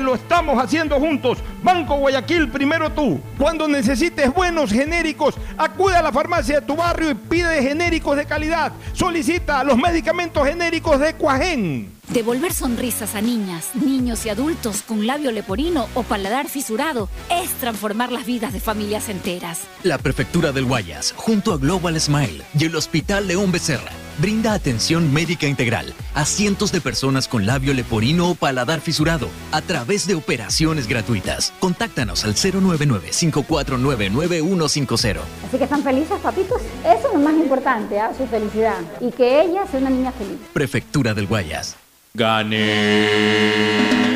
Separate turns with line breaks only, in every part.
lo estamos haciendo juntos. Banco Guayaquil, primero tú. Cuando necesites buenos genéricos, acude a la farmacia de tu barrio y pide genéricos de calidad. Solicita los medicamentos genéricos de Cuajén.
Devolver sonrisas a niñas, niños y adultos con labio leporino o paladar fisurado es transformar las vidas de familias enteras.
La Prefectura del Guayas, junto a Global Smile y el Hospital León Becerra, brinda atención médica integral a cientos de personas con labio leporino o paladar fisurado a través de operaciones gratuitas. Contáctanos al 099-549-9150.
Así que están felices, papitos. Eso es lo más importante, ¿ah? su felicidad. Y que ella sea una niña feliz.
Prefectura del Guayas.
Gane.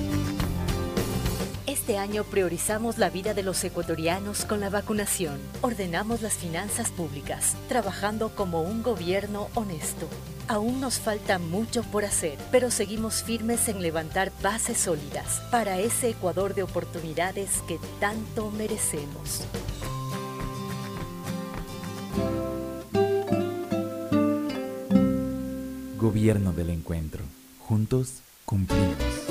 Este año priorizamos la vida de los ecuatorianos con la vacunación. Ordenamos las finanzas públicas, trabajando como un gobierno honesto. Aún nos falta mucho por hacer, pero seguimos firmes en levantar bases sólidas para ese Ecuador de oportunidades que tanto merecemos.
Gobierno del Encuentro. Juntos cumplimos.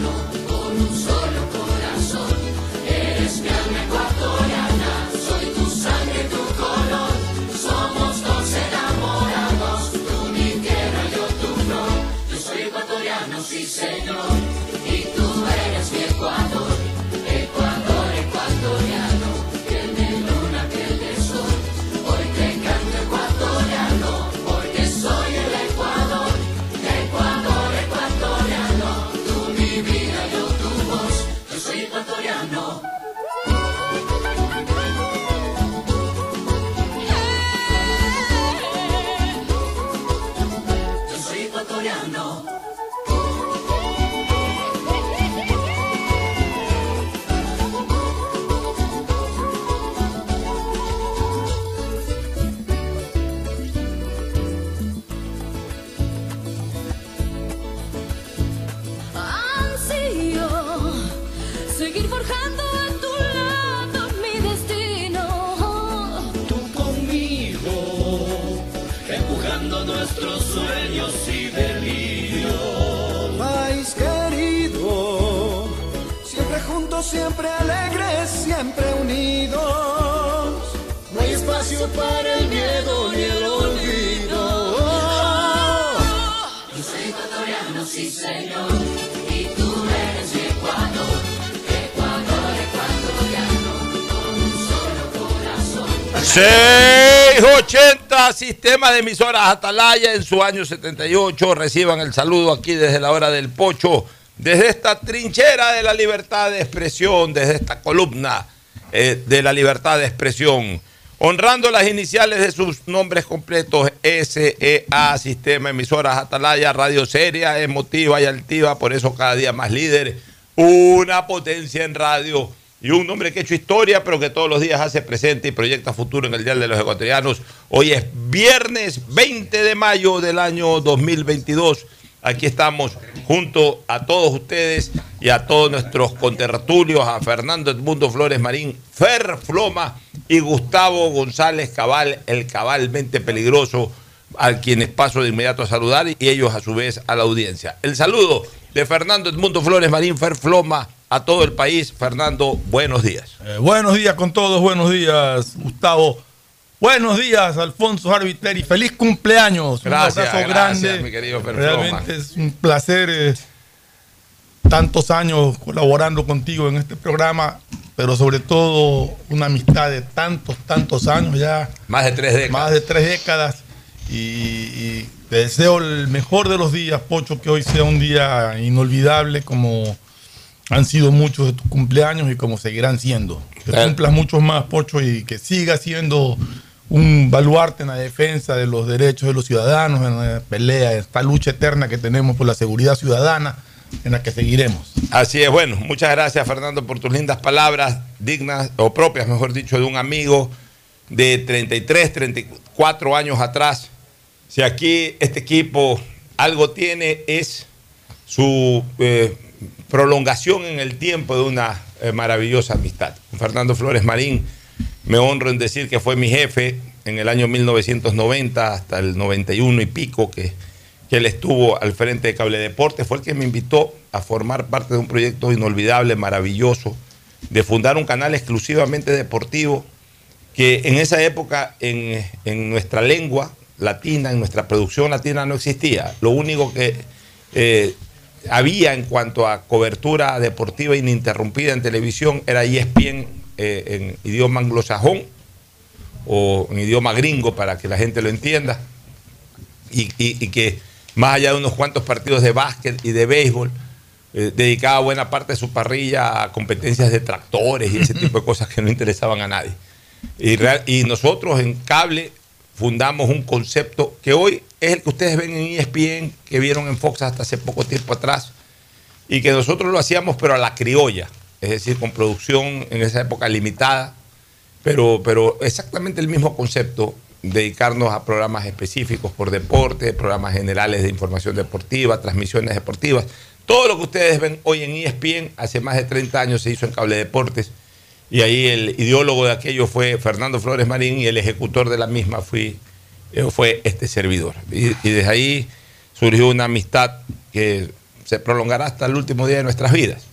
680 Sistema de Emisoras Atalaya en su año 78. Reciban el saludo aquí desde la hora del pocho, desde esta trinchera de la libertad de expresión, desde esta columna eh, de la libertad de expresión. Honrando las iniciales de sus nombres completos, SEA, Sistema Emisoras Atalaya, radio seria, emotiva y altiva, por eso cada día más líder, una potencia en radio y un hombre que ha hecho historia, pero que todos los días hace presente y proyecta futuro en el Dial de los Ecuatorianos. Hoy es viernes 20 de mayo del año 2022. Aquí estamos junto a todos ustedes y a todos nuestros contertulios, a Fernando Edmundo Flores Marín, Fer Floma y Gustavo González Cabal, el cabalmente peligroso, a quienes paso de inmediato a saludar y ellos a su vez a la audiencia. El saludo de Fernando Edmundo Flores Marín, Fer Floma, a todo el país. Fernando, buenos días.
Eh, buenos días con todos, buenos días, Gustavo. Buenos días, Alfonso Arbiteri. Feliz cumpleaños.
Gracias,
un abrazo
gracias,
grande.
mi querido
Realmente es un placer eh, tantos años colaborando contigo en este programa, pero sobre todo una amistad de tantos, tantos años ya.
Más de tres décadas.
Más de tres décadas. Y, y te deseo el mejor de los días, Pocho, que hoy sea un día inolvidable como han sido muchos de tus cumpleaños y como seguirán siendo. Que
Claro.
cumplas muchos más, Pocho, y que siga siendo un baluarte en la defensa de los derechos de los ciudadanos, en la pelea, esta lucha eterna que tenemos por la seguridad ciudadana, en la que seguiremos.
Así es, bueno, muchas gracias Fernando por tus lindas palabras, dignas o propias, mejor dicho, de un amigo de 33, 34 años atrás. Si aquí este equipo algo tiene es su eh, prolongación en el tiempo de una eh, maravillosa amistad. Fernando Flores Marín, me honro en decir que fue mi jefe en el año 1990 hasta el 91 y pico que, que él estuvo al frente de Cable Deporte, fue el que me invitó a formar parte de un proyecto inolvidable, maravilloso, de fundar un canal exclusivamente deportivo que en esa época en, en nuestra lengua latina, en nuestra producción latina no existía. Lo único que eh, había en cuanto a cobertura deportiva ininterrumpida en televisión era ESPN eh, en idioma anglosajón o en idioma gringo para que la gente lo entienda y, que más allá de unos cuantos partidos de básquet y de béisbol eh, dedicaba buena parte de su parrilla a competencias de tractores y ese tipo de cosas que no interesaban a nadie. Y nosotros en cable fundamos un concepto que hoy es el que ustedes ven en ESPN, que vieron en Fox hasta hace poco tiempo atrás, y que nosotros lo hacíamos pero a la criolla, es decir, con producción en esa época limitada, pero, pero exactamente el mismo concepto, dedicarnos a programas específicos por deporte, programas generales de información deportiva, transmisiones deportivas. Todo lo que ustedes ven hoy en ESPN, hace más de 30 años se hizo en Cable Deportes, y ahí el ideólogo de aquello fue Fernando Flores Marín y el ejecutor de la misma fui, fue este servidor. Y, desde ahí surgió una amistad que se prolongará hasta el último día de nuestras vidas.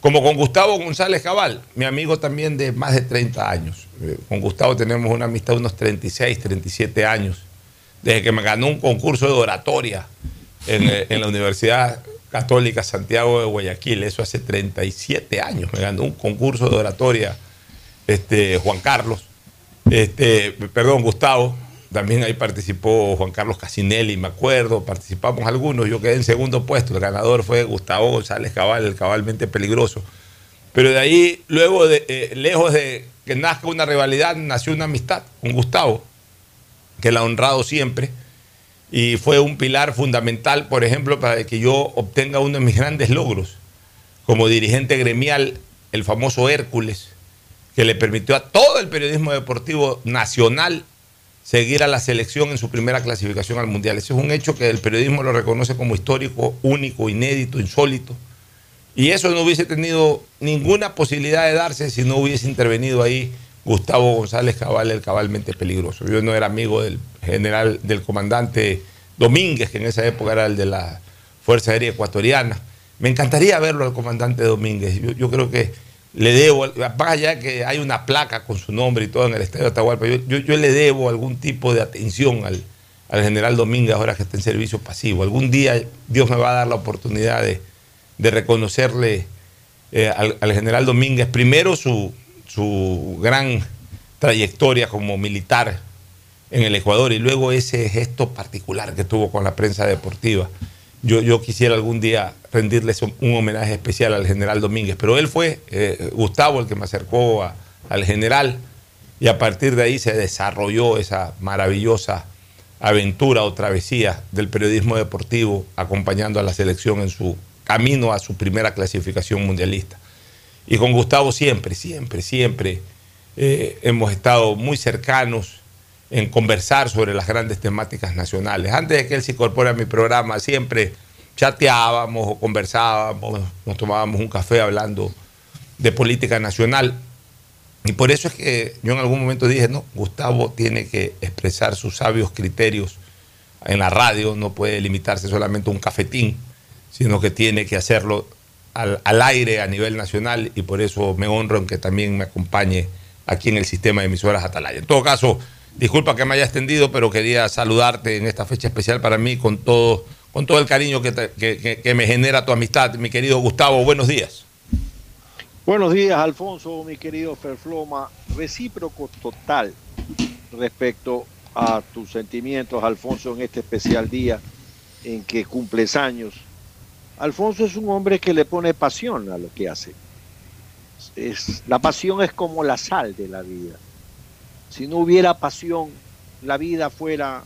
Como con Gustavo González Cabal, mi amigo también de más de 30 años. Eh, Con Gustavo tenemos una amistad de unos 36, 37 años, desde que me ganó un concurso de oratoria en, eh, la Universidad Católica Santiago de Guayaquil, eso hace 37 años, me ganó un concurso de oratoria este, Juan Carlos, este, perdón, Gustavo, también ahí participó Juan Carlos Casinelli, me acuerdo, participamos algunos, yo quedé en segundo puesto, el ganador fue Gustavo González Cabal, el cabalmente peligroso. Pero de ahí, luego, de, eh, lejos de que nazca una rivalidad, nació una amistad con Gustavo, que la ha honrado siempre, y fue un pilar fundamental, por ejemplo, para que yo obtenga uno de mis grandes logros como dirigente gremial, el famoso Hércules, que le permitió a todo el periodismo deportivo nacional seguir a la selección en su primera clasificación al Mundial. Ese es un hecho que el periodismo lo reconoce como histórico, único, inédito, insólito. Y eso no hubiese tenido ninguna posibilidad de darse si no hubiese intervenido ahí Gustavo González Cabal, el cabalmente peligroso. Yo no era amigo del general, del comandante Domínguez, que en esa época era el de la Fuerza Aérea Ecuatoriana. Me encantaría verlo al comandante Domínguez. Yo, yo creo que le debo, allá que hay una placa con su nombre y todo en el estadio de Atahualpa, yo, yo, yo le debo algún tipo de atención al, al, general Domínguez ahora que está en servicio pasivo. Algún día Dios me va a dar la oportunidad de, de reconocerle eh, al, al, general Domínguez, primero su, su gran trayectoria como militar en el Ecuador y luego ese gesto particular que tuvo con la prensa deportiva. Yo, yo quisiera algún día rendirles un, homenaje especial al general Domínguez, pero él fue, eh, Gustavo, el que me acercó a, al general y a partir de ahí se desarrolló esa maravillosa aventura o travesía del periodismo deportivo acompañando a la selección en su camino a su primera clasificación mundialista. Y con Gustavo siempre, siempre, siempre eh, hemos estado muy cercanos en conversar sobre las grandes temáticas nacionales. Antes de que él se incorpore a mi programa, siempre chateábamos o conversábamos, nos tomábamos un café hablando de política nacional. Y por eso es que yo en algún momento dije, no, Gustavo tiene que expresar sus sabios criterios en la radio, no puede limitarse solamente a un cafetín, sino que tiene que hacerlo al, al, aire a nivel nacional y por eso me honro en que también me acompañe aquí en el sistema de emisoras Atalaya. En todo caso, disculpa que me haya extendido, pero quería saludarte en esta fecha especial para mí con todo, con todo el cariño que, que me genera tu amistad. Mi querido Gustavo, buenos días.
Buenos días, Alfonso, mi querido Ferfloma. Recíproco total respecto a tus sentimientos, Alfonso, en este especial día en que cumples años. Alfonso es un hombre que le pone pasión a lo que hace. Es, la pasión es como la sal de la vida. Si no hubiera pasión, la vida fuera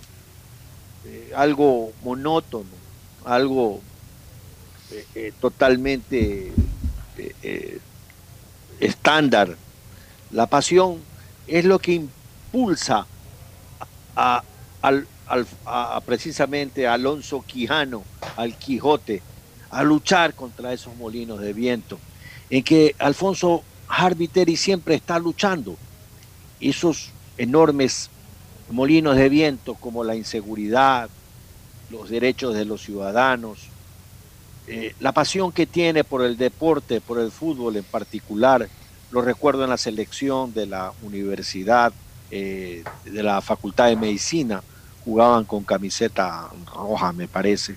eh, algo monótono, algo eh, eh, totalmente estándar. La pasión es lo que impulsa a, precisamente a Alonso Quijano, al Quijote, a luchar contra esos molinos de viento, en que Alfonso Harbiteri siempre está luchando. Esos enormes molinos de viento como la inseguridad, los derechos de los ciudadanos, eh, la pasión que tiene por el deporte, por el fútbol en particular, lo recuerdo en la selección de la universidad, eh, de la Facultad de Medicina, jugaban con camiseta roja, me parece.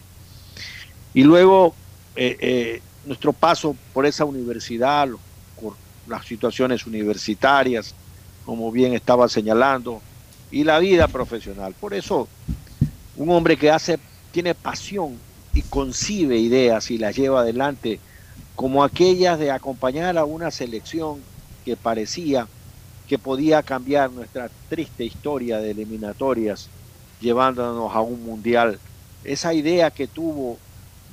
Y luego eh, nuestro paso por esa universidad, por las situaciones universitarias, como bien estaba señalando, y la vida profesional. Por eso, un hombre que hace, tiene pasión y concibe ideas y las lleva adelante, como aquellas de acompañar a una selección que parecía que podía cambiar nuestra triste historia de eliminatorias, llevándonos a un mundial. Esa idea que tuvo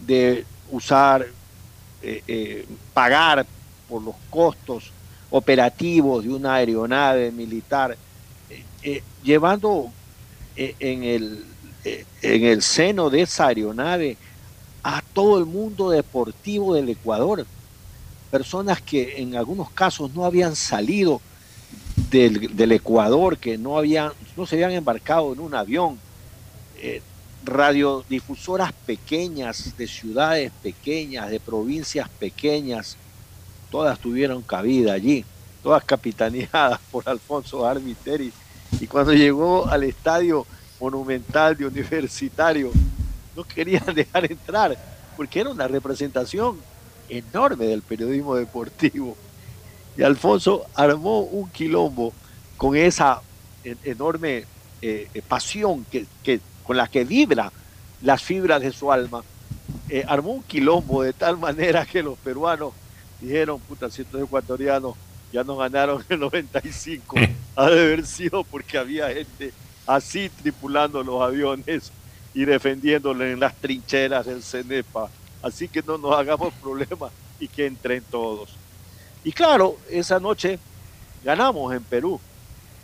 de usar, eh, eh, pagar por los costos operativos de una aeronave militar, eh, eh llevando eh, en el, en el seno de esa aeronave a todo el mundo deportivo del Ecuador, personas que en algunos casos no habían salido del, del Ecuador, que no, habían, no se habían embarcado en un avión, radiodifusoras pequeñas, de ciudades pequeñas, de provincias pequeñas, todas tuvieron cabida allí, todas capitaneadas por Alfonso Armiteri. Y cuando llegó al estadio monumental de universitario, no querían dejar entrar, porque era una representación enorme del periodismo deportivo. Y Alfonso armó un quilombo con esa enorme eh, pasión que, que, con la que vibra las fibras de su alma. Eh, armó un quilombo de tal manera que los peruanos dijeron, puta, si estos ecuatorianos ya nos ganaron el 95, ha de haber sido porque había gente así tripulando los aviones y defendiéndole en las trincheras del CENEPA. Así que no nos hagamos problemas y que entren todos. Y claro, esa noche ganamos en Perú.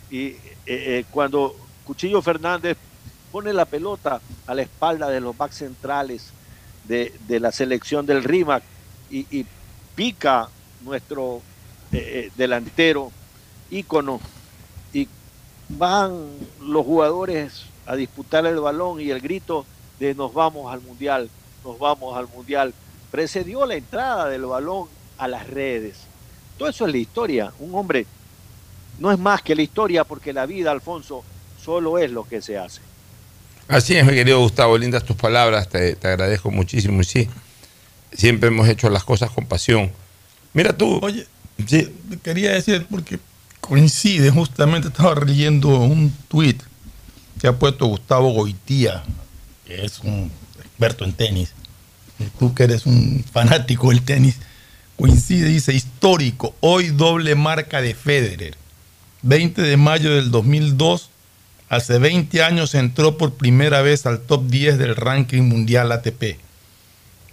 Y eh, eh, cuando Cuchillo Fernández pone la pelota a la espalda de los back centrales de, de la selección del RIMAC y, y, pica nuestro eh, eh, delantero ícono y van los jugadores a disputar el balón y el grito de nos vamos al mundial, nos vamos al mundial, precedió la entrada del balón a las redes. Todo eso es la historia. Un hombre no es más que la historia porque la vida, Alfonso, solo es lo que se hace.
Así es, mi querido Gustavo, lindas tus palabras, te, te agradezco muchísimo sí, siempre hemos hecho las cosas con pasión. Mira tú,
Oye, quería decir, porque coincide, justamente estaba leyendo un tuit que ha puesto Gustavo Goitía, que es un experto en tenis. Tú que eres un fanático del tenis, coincide, dice, histórico, hoy doble marca de Federer. 20 de mayo del 2002, hace 20 años entró por primera vez al top 10 del ranking mundial ATP.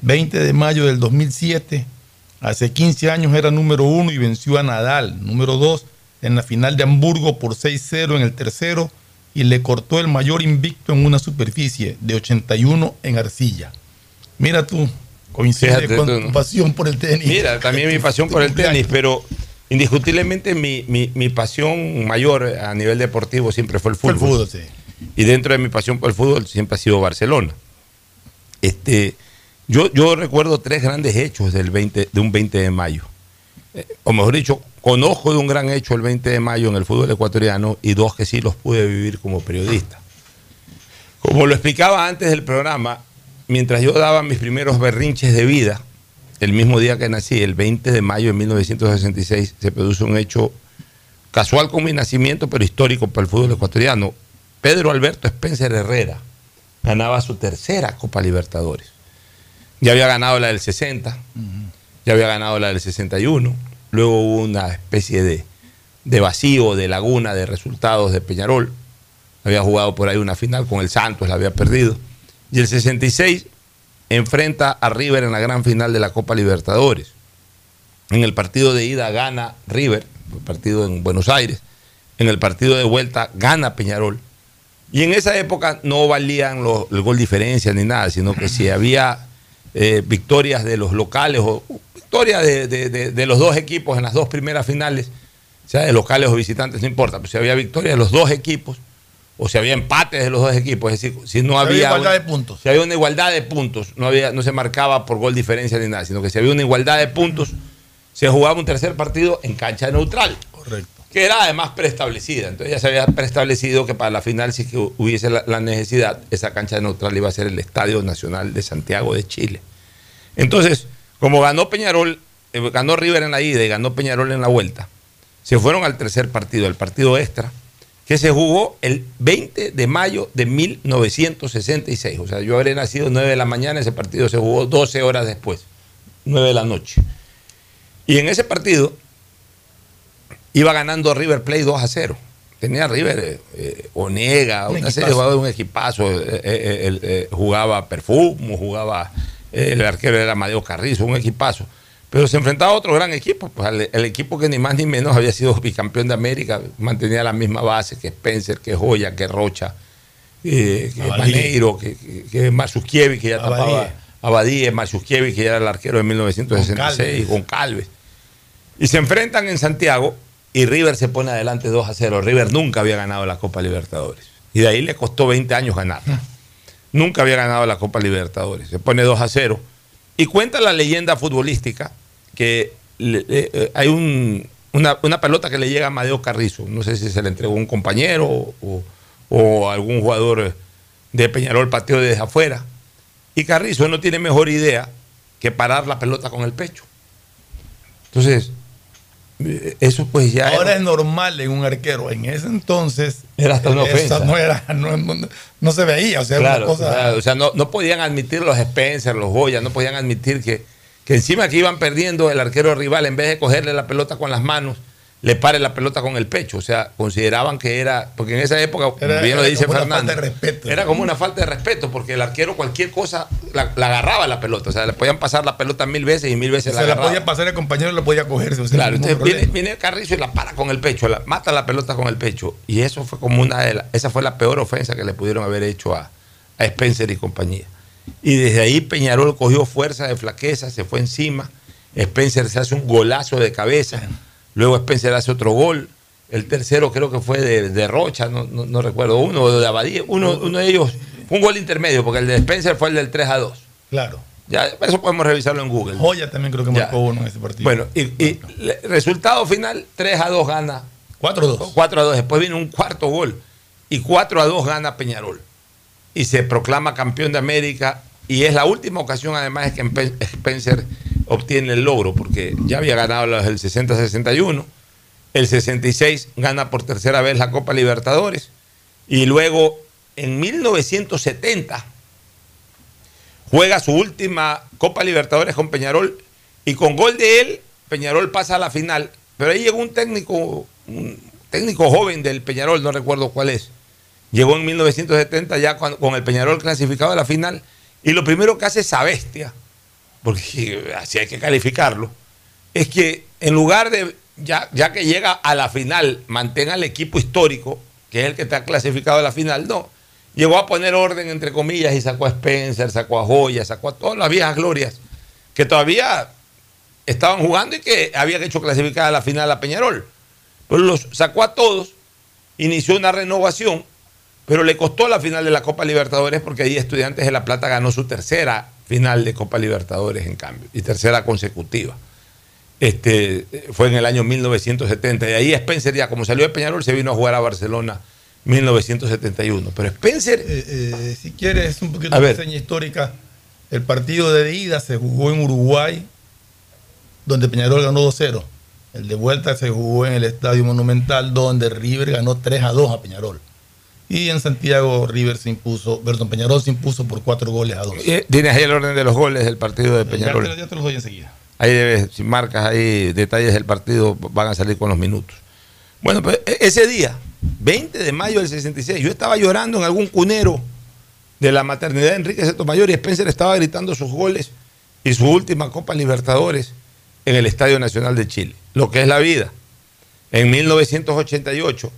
20 de mayo del 2007, hace 15 años era número uno y venció a Nadal, número 2, en la final de Hamburgo por 6-0 en el tercero y le cortó el mayor invicto en una superficie de 81 en arcilla. Mira tú, coincide
Fíjate
con
tú,
tu
¿no?
pasión por el tenis.
Mira, también mi pasión por el tenis, pero indiscutiblemente mi, mi- mi pasión mayor a nivel deportivo siempre fue el
Fue
fútbol.
el fútbol, sí.
Y dentro de mi pasión por el fútbol siempre ha sido Barcelona. Este, yo, yo recuerdo tres grandes hechos del 20, de un 20 de mayo. Eh, o mejor dicho, conozco de un gran hecho el 20 de mayo en el fútbol ecuatoriano y dos que sí los pude vivir como periodista. Como lo explicaba antes del programa, mientras yo daba mis primeros berrinches de vida, el mismo día que nací, el 20 de mayo de 1966, se produjo un hecho casual con mi nacimiento, pero histórico para el fútbol ecuatoriano. Pedro Alberto Spencer Herrera ganaba su tercera Copa Libertadores. Ya había ganado la del 60, ya había ganado la del 61, luego hubo una especie de, de vacío, de laguna de resultados de Peñarol. Había jugado por ahí una final con el Santos, la había perdido. Y el 66 enfrenta a River en la gran final de la Copa Libertadores. En el partido de ida gana River, partido en Buenos Aires. En el partido de vuelta gana Peñarol. Y en esa época no valían los- el gol diferencia ni nada, sino que si había eh, victorias de los locales o victorias de, de- de- de los dos equipos en las dos primeras finales, sea de locales o visitantes, no importa, pero si había victorias de los dos equipos o si había empates de los dos equipos, es decir, si no
había, igualdad
una-
de puntos.
si había una igualdad de puntos, no, había, no se marcaba por gol diferencia ni nada, sino que si había una igualdad de puntos, se jugaba un tercer partido en cancha neutral
Correcto.
Que era además preestablecida. Entonces ya se había preestablecido que para la final, si que hubiese la, necesidad, esa cancha neutral iba a ser el Estadio Nacional de Santiago de Chile. Entonces, como ganó Peñarol, eh, ganó River en la ida y ganó Peñarol en la vuelta, se fueron al tercer partido, el partido extra, que se jugó el 20 de mayo de 1966. O sea, yo habré nacido 9 de la mañana, ese partido se jugó 12 horas después, 9 de la noche. Y en ese partido, iba ganando River Plate 2 a 0. Tenía River eh, eh, Onega,
Un
una serie de jugadores, un equipazo. eh, eh, jugaba Perfumo, jugaba el arquero era Amadeo Carrizo, un equipazo. Pero se enfrentaba a otro gran equipo, pues el equipo que ni más ni menos había sido bicampeón de América, mantenía la misma base que Spencer, que Joya, que Rocha, eh, que. Maneiro, que, que, que ya
Abadie.
tapaba Abadie, Marzukiewicz, que ya era el arquero de 1966,
Goncalves.
con Calves. Y se enfrentan en Santiago y River se pone adelante 2 a 0. River nunca había ganado la Copa Libertadores. Y de ahí le costó 20 años ganar. Nunca había ganado la Copa Libertadores. Se pone 2 a 0. Y cuenta la leyenda futbolística que le- le- eh, hay un- una, una pelota que le llega a Amadeo Carrizo. No sé si se le entregó un compañero o, o algún jugador de Peñarol pateó desde afuera. Y Carrizo no tiene mejor idea que parar la pelota con el pecho. Entonces, eso pues ya
Ahora
era-
es normal en un arquero. En ese entonces.
Era hasta una ofensa.
No, era, no, no- no se veía. O sea,
Claro,
cosa.
claro, o sea, no, no podían admitir los Spencer, los Goya, no podían admitir que, que encima que iban perdiendo el arquero rival, en vez de cogerle la pelota con las manos, le pare la pelota con el pecho. O sea, consideraban que era, porque en esa época,
Era-
bien lo
era
dice
como una falta de respeto.
era como una falta de respeto, porque el arquero cualquier cosa la, la agarraba la pelota. O sea, le podían pasar la pelota mil veces y mil veces la
se la
agarraba.
podía pasar el compañero y lo podía coger. o sea,
Claro, entonces viene, el Carrizo y la para con el pecho, la- mata la pelota con el pecho. Y eso fue como una de las, esa fue la peor ofensa que le pudieron haber hecho a, a Spencer y compañía. Y desde ahí Peñarol cogió fuerza de flaqueza, se fue encima. Spencer se hace un golazo de cabeza, luego Spencer hace otro gol, el tercero creo que fue de, de Rocha, no, no- no recuerdo, uno de Abadía, uno, uno de ellos, un gol intermedio, porque el de Spencer fue el del 3 a 2.
Claro.
Ya, eso podemos revisarlo en Google.
Joya también creo que
Ya.
marcó uno en ese partido.
Bueno, y, y resultado final, 3 a 2 gana.
4 a 2.
4 a 2. Después viene un cuarto gol. Y 4 a 2 gana Peñarol. Y se proclama campeón de América. Y es la última ocasión, además, que Spencer obtiene el logro, porque ya había ganado del 60-61. El 66 gana por tercera vez la Copa Libertadores. Y luego, en 1970, juega su última Copa Libertadores con Peñarol y con gol de él, Peñarol pasa a la final. Pero ahí llegó un técnico, un técnico joven del Peñarol, no recuerdo cuál es. Llegó en 1970 ya con, el Peñarol clasificado a la final y lo primero que hace esa bestia, porque así hay que calificarlo, es que en lugar de, ya, ya que llega a la final, mantenga el equipo histórico, que es el que está clasificado a la final, no. Llegó a poner orden, entre comillas, y sacó a Spencer, sacó a Joya, sacó a todas las viejas glorias que todavía estaban jugando y que habían hecho clasificar a la final a Peñarol. Pero los sacó a todos, inició una renovación, pero le costó la final de la Copa Libertadores porque ahí Estudiantes de La Plata ganó su tercera final de Copa Libertadores en cambio, y tercera consecutiva. Este, fue en el año 1970. Y ahí Spencer ya, como salió de Peñarol, se vino a jugar a Barcelona 1971. Pero Spencer...
Eh, eh, si quieres un poquito de reseña histórica, el partido de ida se jugó en Uruguay, donde Peñarol ganó 2-0. El de vuelta se jugó en el Estadio Monumental, donde River ganó 3 a 2 a Peñarol. Y en Santiago River se impuso, perdón, Peñarol se impuso por 4 goles a 2.
Eh, Tienes ahí el orden de los goles del partido de
Ya
Peñarol.
te, ya te los doy enseguida.
Ahí debes, si marcas ahí detalles del partido, van a salir con los minutos. Bueno, pues e- ese día, 20 de mayo del 66, yo estaba llorando en algún cunero de la maternidad de Enrique Sotomayor y Spencer estaba gritando sus goles y su última Copa Libertadores en el Estadio Nacional de Chile. Lo que es la vida. En 1988,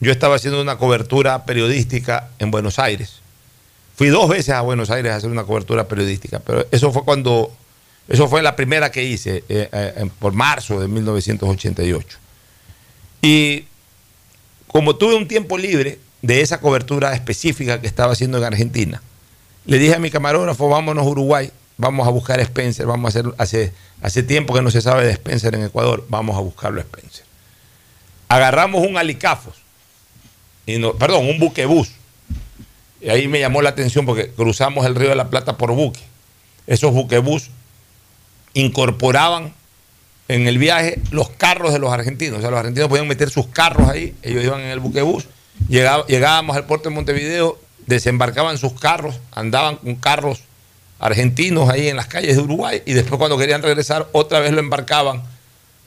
yo estaba haciendo una cobertura periodística en Buenos Aires. Fui dos veces a Buenos Aires a hacer una cobertura periodística, pero eso fue cuando, eso fue la primera que hice, eh, eh, por marzo de 1988. Y como tuve un tiempo libre de esa cobertura específica que estaba haciendo en Argentina, le dije a mi camarógrafo, vámonos a Uruguay, vamos a buscar a Spencer, vamos a hacer, hace, hace tiempo que no se sabe de Spencer en Ecuador, vamos a buscarlo a Spencer. Agarramos un alicafos, no, perdón, un buquebús. Y ahí me llamó la atención porque cruzamos el río de la Plata por buque. Esos buquebús incorporaban en el viaje los carros de los argentinos. O sea, los argentinos podían meter sus carros ahí, ellos iban en el buquebús, llegábamos al puerto de Montevideo, desembarcaban sus carros, andaban con carros argentinos ahí en las calles de Uruguay y después cuando querían regresar otra vez lo embarcaban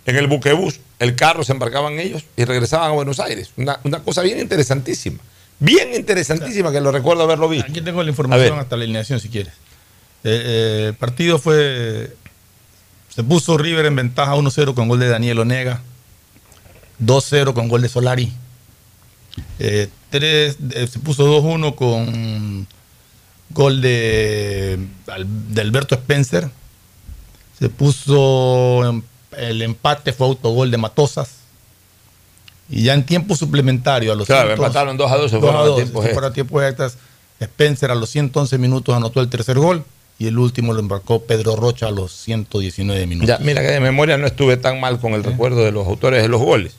en el buquebús, el carro se embarcaban ellos y regresaban a Buenos Aires. Una, una cosa bien interesantísima, bien interesantísima que lo recuerdo haberlo visto.
Aquí tengo la información hasta la alineación si quieres. Eh, eh, el partido fue. Se puso River en ventaja 1-0 con gol de Daniel Onega. 2-0 con gol de Solari. Eh, eh, se puso 2-1 con gol de, de Alberto Spencer. Se puso el empate, fue autogol de Matosas. Y ya en tiempo suplementario, a los
Claro,
100
empataron 2 a 2, se
2
fueron
a
a
2,
tiempos
se
extra.
fueron a tiempos extras. Spencer a los 111 minutos anotó el tercer gol y el último lo embarcó Pedro Rocha a los 119 minutos.
Ya, mira que de memoria no estuve tan mal con el recuerdo de los autores de los goles.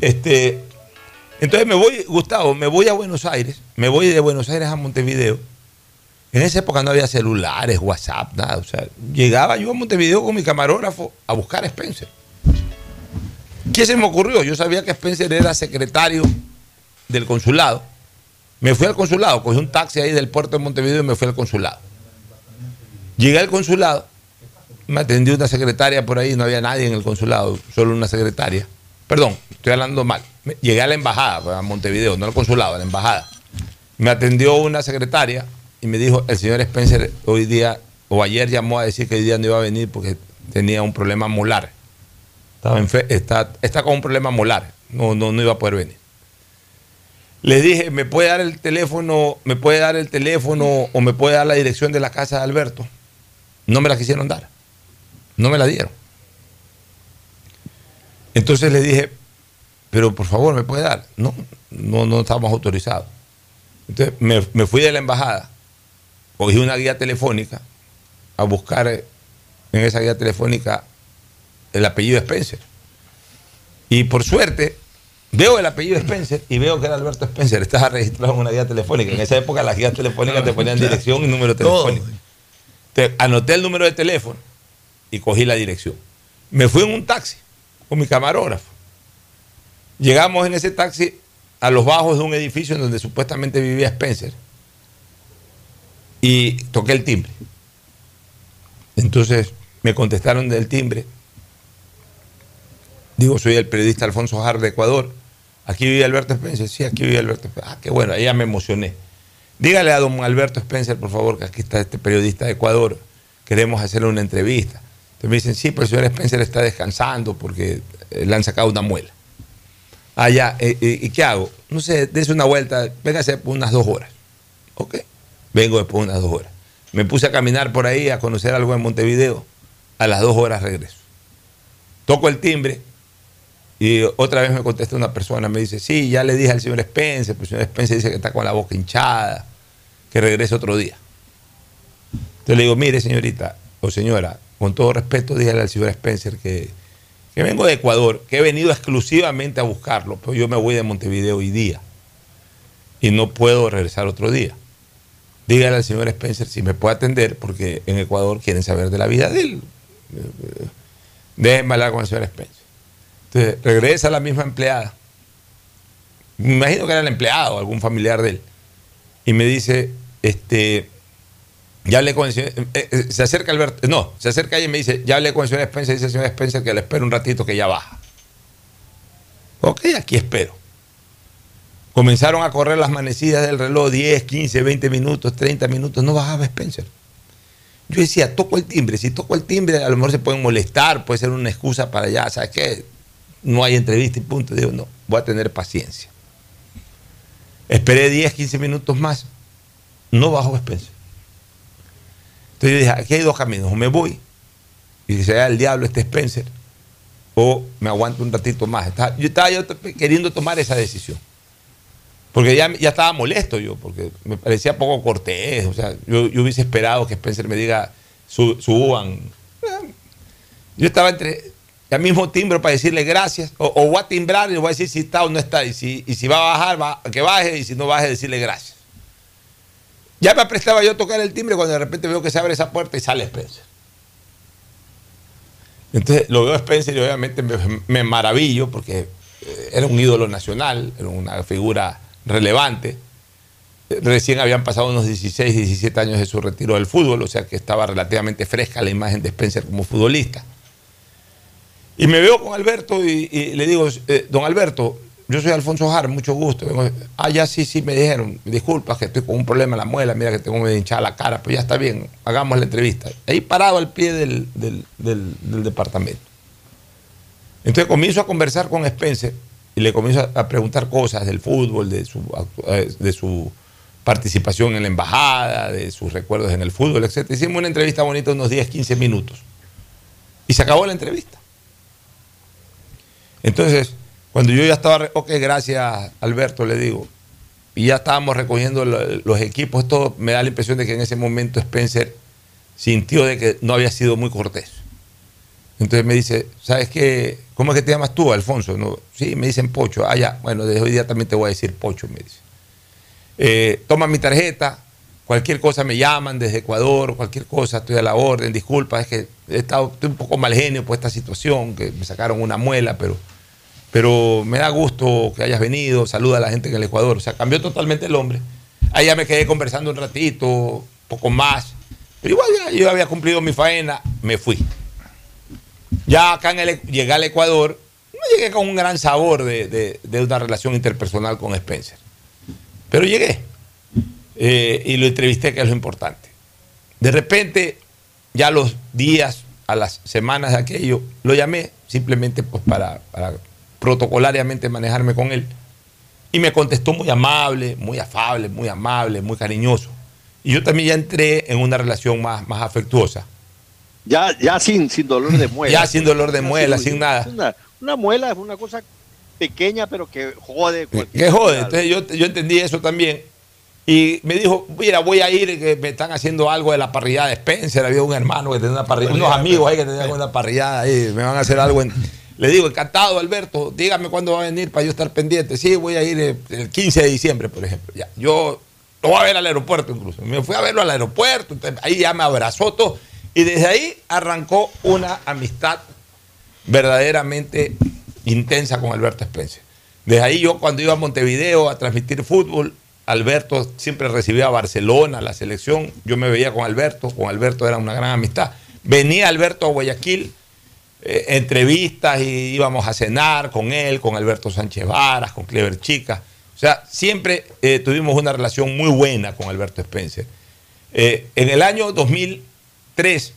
Este, entonces me voy, Gustavo, me voy a Buenos Aires, me voy de Buenos Aires a Montevideo. En esa época no había celulares, WhatsApp, nada. O sea, llegaba yo a Montevideo con mi camarógrafo a buscar a Spencer. ¿Qué se me ocurrió? Yo sabía que Spencer era secretario del consulado. Me fui al consulado, cogí un taxi ahí del puerto de Montevideo y me fui al consulado. Llegué al consulado, me atendió una secretaria por ahí, no había nadie en el consulado, solo una secretaria. Perdón, estoy hablando mal. Llegué a la embajada, a Montevideo, no al consulado, a la embajada. Me atendió una secretaria y me dijo, el señor Spencer hoy día, o ayer llamó a decir que hoy día no iba a venir porque tenía un problema molar. Estaba está, está con un problema molar, no, no, no iba a poder venir. Les dije, ¿me puede dar el teléfono, me puede dar el teléfono o me puede dar la dirección de la casa de Alberto? No me la quisieron dar. No me la dieron. Entonces le dije, pero por favor, ¿me puede dar? No, no, no estamos autorizados. Entonces me, me fui de la embajada, cogí una guía telefónica a buscar eh, en esa guía telefónica el apellido Spencer. Y por suerte, veo el apellido Spencer y veo que era Alberto Spencer. Estaba registrado en una guía telefónica. En esa época las guías telefónicas te ponían dirección y número telefónico. Te- anoté el número de teléfono y cogí la dirección. Me fui en un taxi con mi camarógrafo. Llegamos en ese taxi a los bajos de un edificio en donde supuestamente vivía Spencer. Y toqué el timbre. Entonces me contestaron del timbre. Digo, soy el periodista Alfonso Jar de Ecuador. Aquí vive Alberto Spencer. Sí, aquí vive Alberto Spencer. Ah, qué bueno, ahí ya me emocioné. Dígale a don Alberto Spencer, por favor, que aquí está este periodista de Ecuador. Queremos hacerle una entrevista. Entonces me dicen, sí, pero el señor Spencer está descansando porque eh, le han sacado una muela. Ah, ya, eh, eh, ¿y qué hago? No sé, dése una vuelta, véngase por unas dos horas. Ok, vengo después de unas dos horas. Me puse a caminar por ahí a conocer algo en Montevideo. A las dos horas regreso. Toco el timbre y otra vez me contesta una persona. Me dice, sí, ya le dije al señor Spencer, pero el señor Spencer dice que está con la boca hinchada, que regrese otro día. Entonces le digo, mire señorita o señora, con todo respeto, dígale al señor Spencer que, que vengo de Ecuador, que he venido exclusivamente a buscarlo, pero yo me voy de Montevideo hoy día y no puedo regresar otro día. Dígale al señor Spencer si me puede atender, porque en Ecuador quieren saber de la vida de él. Déjenme hablar con el señor Spencer. Entonces regresa la misma empleada. Me imagino que era el empleado, algún familiar de él. Y me dice, este, ya hablé con el señor, eh, eh, se acerca Alberto, no, se acerca ella y me dice, ya hablé con el señor Spencer, dice el señor Spencer que le espero un ratito que ya baja. Ok, aquí espero. Comenzaron a correr las manecidas del reloj 10, 15, 20 minutos, 30 minutos, no bajaba Spencer. Yo decía, toco el timbre, si toco el timbre a lo mejor se pueden molestar, puede ser una excusa para allá, ¿sabes qué? No hay entrevista y punto. Digo, no, voy a tener paciencia. Esperé 10, 15 minutos más, no bajó Spencer. Entonces yo dije, aquí hay dos caminos, o me voy y que sea el diablo este Spencer, o me aguanto un ratito más. Yo estaba yo queriendo tomar esa decisión. Porque ya, ya estaba molesto yo, porque me parecía poco cortés. O sea, yo, yo hubiese esperado que Spencer me diga, "Su- suban. Yo estaba entre el mismo timbro para decirle gracias, o, voy a timbrar y le voy a decir si está o no está. Y si, y si va a bajar, va, que baje, y si no baje, decirle gracias. Ya me prestaba yo a tocar el timbre cuando de repente veo que se abre esa puerta y sale Spencer. Entonces lo veo a Spencer y obviamente me, me maravillo porque eh, era un ídolo nacional, era una figura relevante. Recién habían pasado unos 16, 17 años de su retiro del fútbol, o sea que estaba relativamente fresca la imagen de Spencer como futbolista. Y me veo con Alberto y, le digo, eh, don Alberto, yo soy Alfonso Jar, mucho gusto. Ah, ya sí, sí, me dijeron, disculpa que estoy con un problema en la muela, mira que tengo medio hinchada la cara, pero ya está bien, hagamos la entrevista. Ahí parado al pie del- del- del departamento. Entonces comienzo a conversar con Spencer y le comienzo a, preguntar cosas del fútbol, de su, eh, de su participación en la embajada, de sus recuerdos en el fútbol, etc. Hicimos una entrevista bonita, unos 10, 15 minutos. Y se acabó la entrevista. Entonces, cuando yo ya estaba, ok, gracias Alberto, le digo, y ya estábamos recogiendo lo- los equipos, esto me da la impresión de que en ese momento Spencer sintió de que no había sido muy cortés. Entonces me dice, ¿sabes qué? ¿Cómo es que te llamas tú, Alfonso? No, sí, me dicen Pocho. Ah, bueno, desde hoy día también te voy a decir Pocho, me dice. Eh, toma mi tarjeta, cualquier cosa me llaman desde Ecuador, cualquier cosa, estoy a la orden, disculpa, es que he estado, estoy un poco mal genio por esta situación, que me sacaron una muela, pero, pero me da gusto que hayas venido, saluda a la gente en el Ecuador. O sea, cambió totalmente el hombre. Ahí ya me quedé conversando un ratito, poco más, pero igual ya yo había cumplido mi faena, me fui. Ya acá en el, llegué al Ecuador, no llegué con un gran sabor de, de- de una relación interpersonal con Spencer. Pero llegué eh, y lo entrevisté, que es lo importante. De repente, ya los días, a las semanas de aquello, lo llamé simplemente pues, para, para protocolariamente manejarme con él. Y me contestó muy amable, muy afable, muy amable, muy cariñoso. Y yo también ya entré en una relación más, más afectuosa.
Ya, ya sin, sin dolor de muela.
Ya sin dolor de muela, sin nada.
Una, una muela es una cosa pequeña, pero que jode.
Que jode. Entonces yo, yo entendí eso también. Y me dijo, mira, voy a ir, que me están haciendo algo de la parrillada de Spencer. Había un hermano que tenía una parrillada, unos amigos ahí que tenían una parrillada ahí, me van a hacer algo. en- Le digo, encantado, Alberto, dígame cuándo va a venir para yo estar pendiente. Sí, voy a ir eh, el 15 de diciembre, por ejemplo. Ya, yo lo voy a ver al aeropuerto incluso. Me fui a verlo al aeropuerto, ahí ya me abrazó todo. Y desde ahí arrancó una amistad verdaderamente intensa con Alberto Spencer. Desde ahí yo cuando iba a Montevideo a transmitir fútbol, Alberto siempre recibía a Barcelona, la selección, yo me veía con Alberto, con Alberto era una gran amistad. Venía Alberto a Guayaquil, eh, entrevistas y íbamos a cenar con él, con Alberto Sánchez Varas, con Clever Chica. O sea, siempre eh, tuvimos una relación muy buena con Alberto Spencer. Eh, en el año 2003,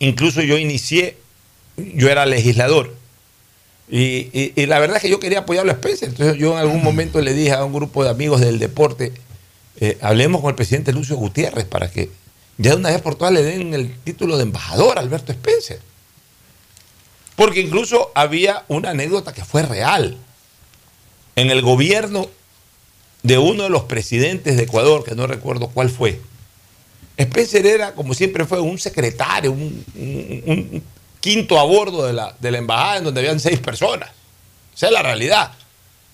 incluso yo inicié, yo era legislador. Y, la verdad es que yo quería apoyarlo a Spencer. Entonces yo en algún momento le dije a un grupo de amigos del deporte, eh, hablemos con el presidente Lucio Gutiérrez para que ya de una vez por todas le den el título de embajador a Alberto Spencer. Porque incluso había una anécdota que fue real. En el gobierno de uno de los presidentes de Ecuador, que no recuerdo cuál fue, Spencer era, como siempre fue, un secretario, un, un- un quinto a bordo de la, de la embajada en donde habían seis personas. Esa es la realidad.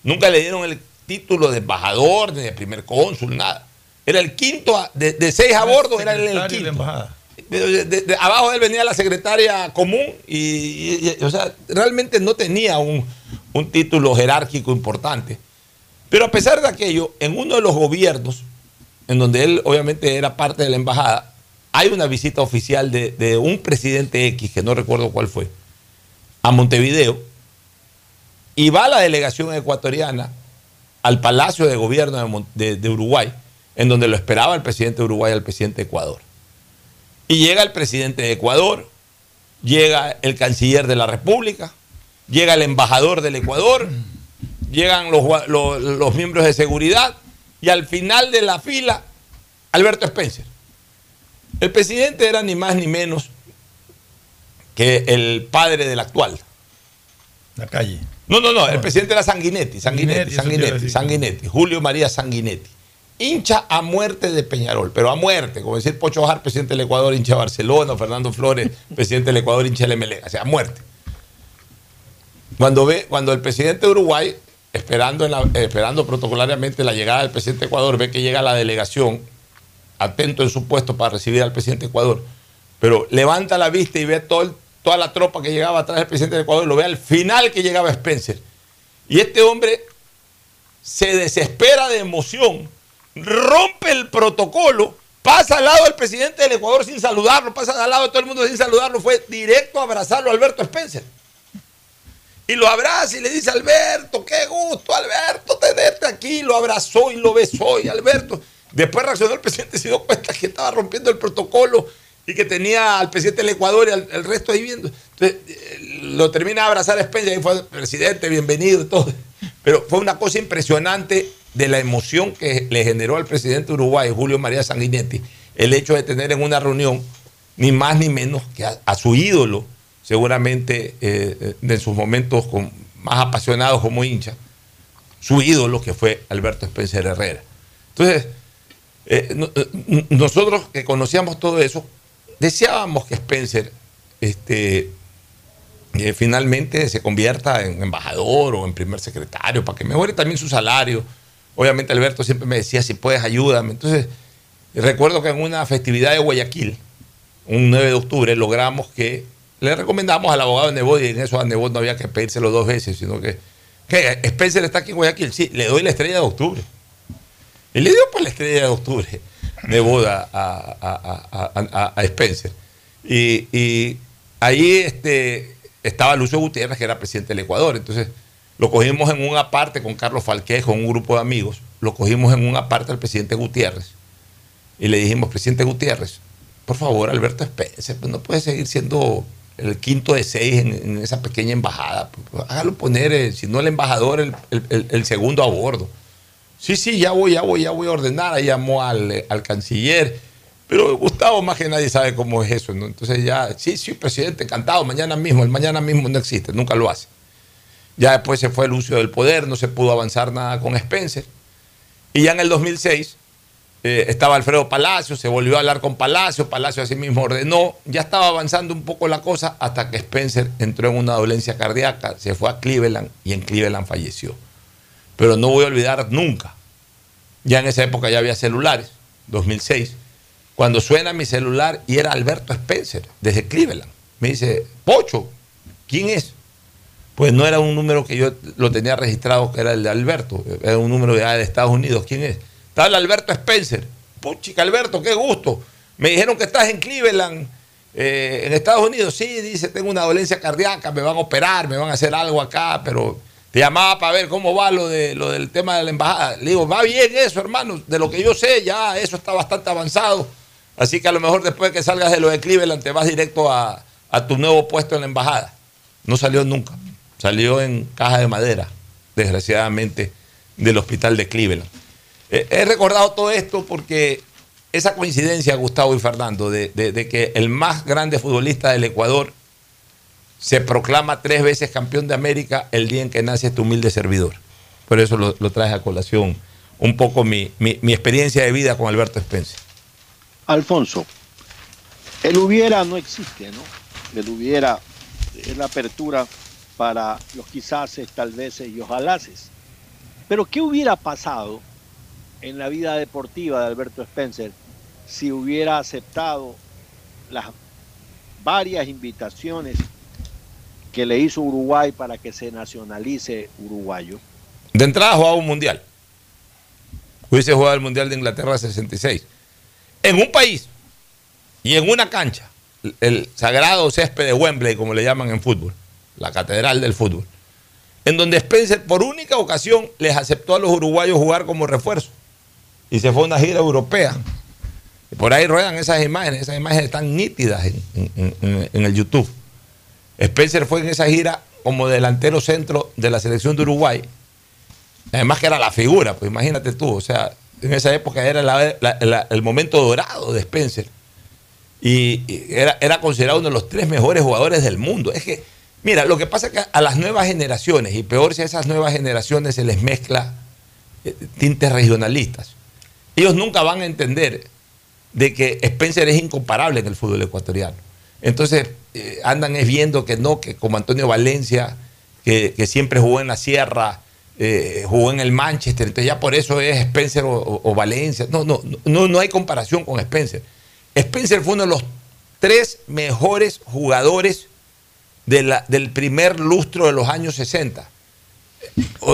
Nunca le dieron el título de embajador ni de primer cónsul, nada. Era el quinto, a- de, de seis a bordo, era el
la
quinto.
embajada.
De- de- de- de- abajo de él venía la secretaria común y, y- y- o sea, realmente no tenía un, un título jerárquico importante. Pero a pesar de aquello, en uno de los gobiernos, en donde él obviamente era parte de la embajada, hay una visita oficial de, un presidente X, que no recuerdo cuál fue, a Montevideo, y va la delegación ecuatoriana al Palacio de Gobierno de, Uruguay, en donde lo esperaba el presidente de Uruguay al presidente de Ecuador. Y llega el presidente de Ecuador, llega el canciller de la República, llega el embajador del Ecuador, llegan los miembros de seguridad y al final de la fila, Alberto Spencer. El presidente era ni más ni menos que el padre del actual.
La calle.
No, no, no, el presidente era Sanguinetti, Sanguinetti,
Sanguinetti,
Sanguinetti, Julio María Sanguinetti. Hincha a muerte de Peñarol, pero a muerte, como decir Pocho Ojar, presidente del Ecuador, hincha de Barcelona, Fernando Flores, presidente del Ecuador, hincha del MLE, o sea, a muerte. Cuando ve, cuando el presidente de Uruguay, esperando, esperando protocolariamente la llegada del presidente de Ecuador, ve que llega la delegación, atento en su puesto para recibir al presidente de Ecuador, pero levanta la vista y ve todo toda la tropa que llegaba atrás del presidente de Ecuador, lo ve al final que llegaba Spencer. Y este hombre se desespera de emoción, rompe el protocolo, pasa al lado del presidente del Ecuador sin saludarlo, pasa al lado de todo el mundo sin saludarlo, fue directo a abrazarlo a Alberto Spencer. Y lo abraza y le dice, Alberto, qué gusto, Alberto, tenerte aquí. Lo abrazó y lo besó. Y Alberto, después reaccionó el presidente, se dio cuenta que estaba rompiendo el protocolo y que tenía al presidente del Ecuador y al el resto ahí viendo. Entonces, eh, lo termina de abrazar a Spencer y fue, presidente, bienvenido y todo. Pero fue una cosa impresionante de la emoción que le generó al presidente de Uruguay, Julio María Sanguinetti, el hecho de tener en una reunión ni más ni menos que a su ídolo, seguramente eh, de sus momentos más apasionados como hincha, su ídolo que fue Alberto Spencer Herrera. Entonces, eh, no- eh, nosotros que conocíamos todo eso, deseábamos que Spencer este, eh, finalmente se convierta en embajador o en primer secretario para que mejore también su salario. Obviamente Alberto siempre me decía, si puedes, ayúdame. Entonces, recuerdo que en una festividad de Guayaquil, un 9 de octubre, logramos que le recomendamos al abogado Nebot, y en eso a Nebot no había que pedírselo dos veces, sino que, que Spencer está aquí en Guayaquil, sí, le doy la estrella de octubre. Y le dio pues la estrella de octubre de boda a, a- a- a- Spencer. Y, y ahí este, estaba Lucio Gutiérrez, que era presidente del Ecuador. Entonces lo cogimos en una parte con Carlos Falquez, con un grupo de amigos. Lo cogimos en una parte al presidente Gutiérrez. Y le dijimos, presidente Gutiérrez, por favor, Alberto Spencer, pues no puede seguir siendo el quinto de seis en, en esa pequeña embajada. Hágalo poner, eh, si no el embajador, el- segundo a bordo. Sí, sí, ya voy, ya voy, ya voy a ordenar. Ahí llamó al, eh, al canciller. Pero Gustavo más que nadie sabe cómo es eso. Entonces ya, sí, sí, presidente, encantado, mañana mismo, el mañana mismo no existe, nunca lo hace. Ya después se fue el uso del poder, no se pudo avanzar nada con Spencer. Y ya en el 2006 eh, estaba Alfredo Palacio, se volvió a hablar con Palacio, Palacio así mismo ordenó, ya estaba avanzando un poco la cosa hasta que Spencer entró en una dolencia cardíaca, se fue a Cleveland y en Cleveland falleció. Pero no voy a olvidar nunca, ya en esa época ya había celulares, 2006, cuando suena mi celular y era Alberto Spencer, desde Cleveland. Me dice, Pocho, ¿quién es? Pues no era un número que yo lo tenía registrado, que era el de Alberto, era un número de, de Estados Unidos. ¿Quién es? Tal Alberto Spencer. Puchica, Alberto, qué gusto. Me dijeron que estás en Cleveland, eh, en Estados Unidos. Sí, dice, tengo una dolencia cardíaca, me van a operar, me van a hacer algo acá, pero te llamaba para ver cómo va lo, de, lo del tema de la embajada. Le digo, va bien eso, hermano. De lo que yo sé, ya eso está bastante avanzado. Así que a lo mejor después que salgas de lo de Cleveland, te vas directo a, a tu nuevo puesto en la embajada. No salió nunca. Salió en caja de madera, desgraciadamente, del hospital de Cleveland. Eh, he recordado todo esto porque esa coincidencia, Gustavo y Fernando, de, que el más grande futbolista del Ecuador se proclama tres veces campeón de América el día en que nace este humilde servidor. Por eso lo, lo a colación un poco mi, mi- mi experiencia de vida con Alberto Spencer.
Alfonso, el hubiera no existe, ¿no? El hubiera es la apertura para los quizás, tal vez y ojalá. Pero ¿qué hubiera pasado en la vida deportiva de Alberto Spencer si hubiera aceptado las varias invitaciones que le hizo Uruguay para que se nacionalice uruguayo?
De entrada jugaba un mundial. Hubiese jugado el mundial de Inglaterra 66. En un país y en una cancha, el sagrado césped de Wembley, como le llaman en fútbol, la catedral del fútbol, en donde Spencer por única ocasión les aceptó a los uruguayos jugar como refuerzo. Y se fue a una gira europea. Por ahí ruedan esas imágenes, esas imágenes están nítidas en, el YouTube. Spencer fue en esa gira como delantero centro de la selección de Uruguay. Además que era la figura, pues imagínate tú, o sea, en esa época era el momento dorado de Spencer. Y, y era, era considerado uno de los tres mejores jugadores del mundo. Es que, mira, lo que pasa es que a las nuevas generaciones, y peor si a esas nuevas generaciones se les mezcla eh, tintes regionalistas, ellos nunca van a entender de que Spencer es incomparable en el fútbol ecuatoriano. Entonces eh, andan es viendo que no, que como Antonio Valencia, que, siempre jugó en la Sierra, eh, jugó en el Manchester, entonces ya por eso es Spencer o, o- o Valencia. No, no, no, no hay comparación con Spencer. Spencer fue uno de los tres mejores jugadores de la- del primer lustro de los años 60.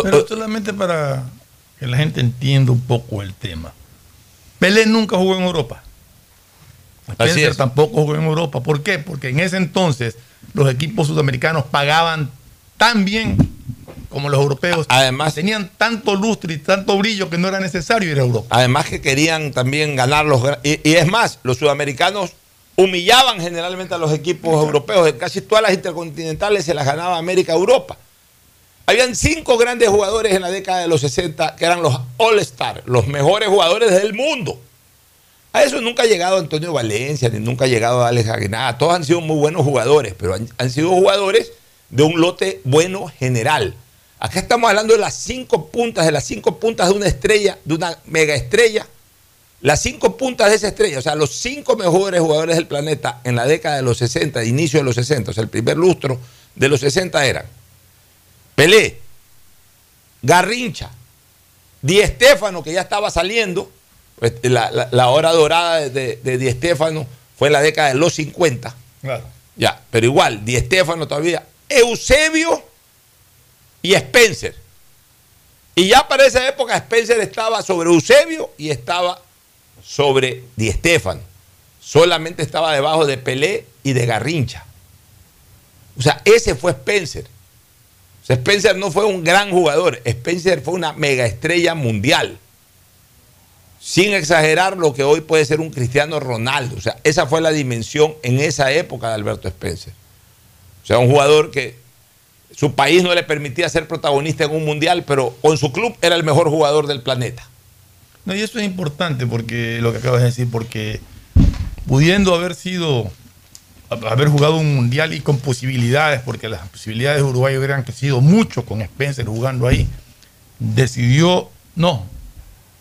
Pero solamente para que la gente entienda un poco el tema. Pelé nunca jugó en Europa. Spencer tampoco jugó en Europa. ¿Por qué? Porque en ese entonces los equipos sudamericanos pagaban tan bien como los europeos.
Además,
tenían tanto lustre y tanto brillo que no era necesario ir a Europa.
Además que querían también ganar los... Y, y es más, los sudamericanos humillaban generalmente a los equipos europeos. En casi todas las intercontinentales se las ganaba América-Europa. Habían cinco grandes jugadores en la década de los 60 que eran los All-Star, los mejores jugadores del mundo. A eso nunca ha llegado Antonio Valencia, ni nunca ha llegado Alex Aguinaga. Todos han sido muy buenos jugadores, pero han, han sido jugadores de un lote bueno general. Acá estamos hablando de las cinco puntas, de las cinco puntas de una estrella, de una mega estrella. Las cinco puntas de esa estrella, o sea, los cinco mejores jugadores del planeta en la década de los 60, inicio de los 60, o sea, el primer lustro de los 60 eran Pelé, Garrincha, Di Stéfano, que ya estaba saliendo, pues, la, la- la hora dorada de, de, de Di Stéfano fue en la década de los 50,
Claro.
ya, pero igual, Di Stéfano todavía, Eusebio y Spencer. Y ya para esa época Spencer estaba sobre Eusebio y estaba sobre Di Stéfano. Solamente estaba debajo de Pelé y de Garrincha. O sea, ese fue Spencer. Spencer no fue un gran jugador, Spencer fue una mega estrella mundial. Sin exagerar lo que hoy puede ser un Cristiano Ronaldo. O sea, esa fue la dimensión en esa época de Alberto Spencer. O sea, un jugador que su país no le permitía ser protagonista en un mundial, pero con su club era el mejor jugador del planeta.
No, y eso es importante porque lo que acabas de decir, porque pudiendo haber sido, haber jugado un mundial y con posibilidades, porque las posibilidades de Uruguay hubieran crecido mucho con Spencer jugando ahí, decidió, no,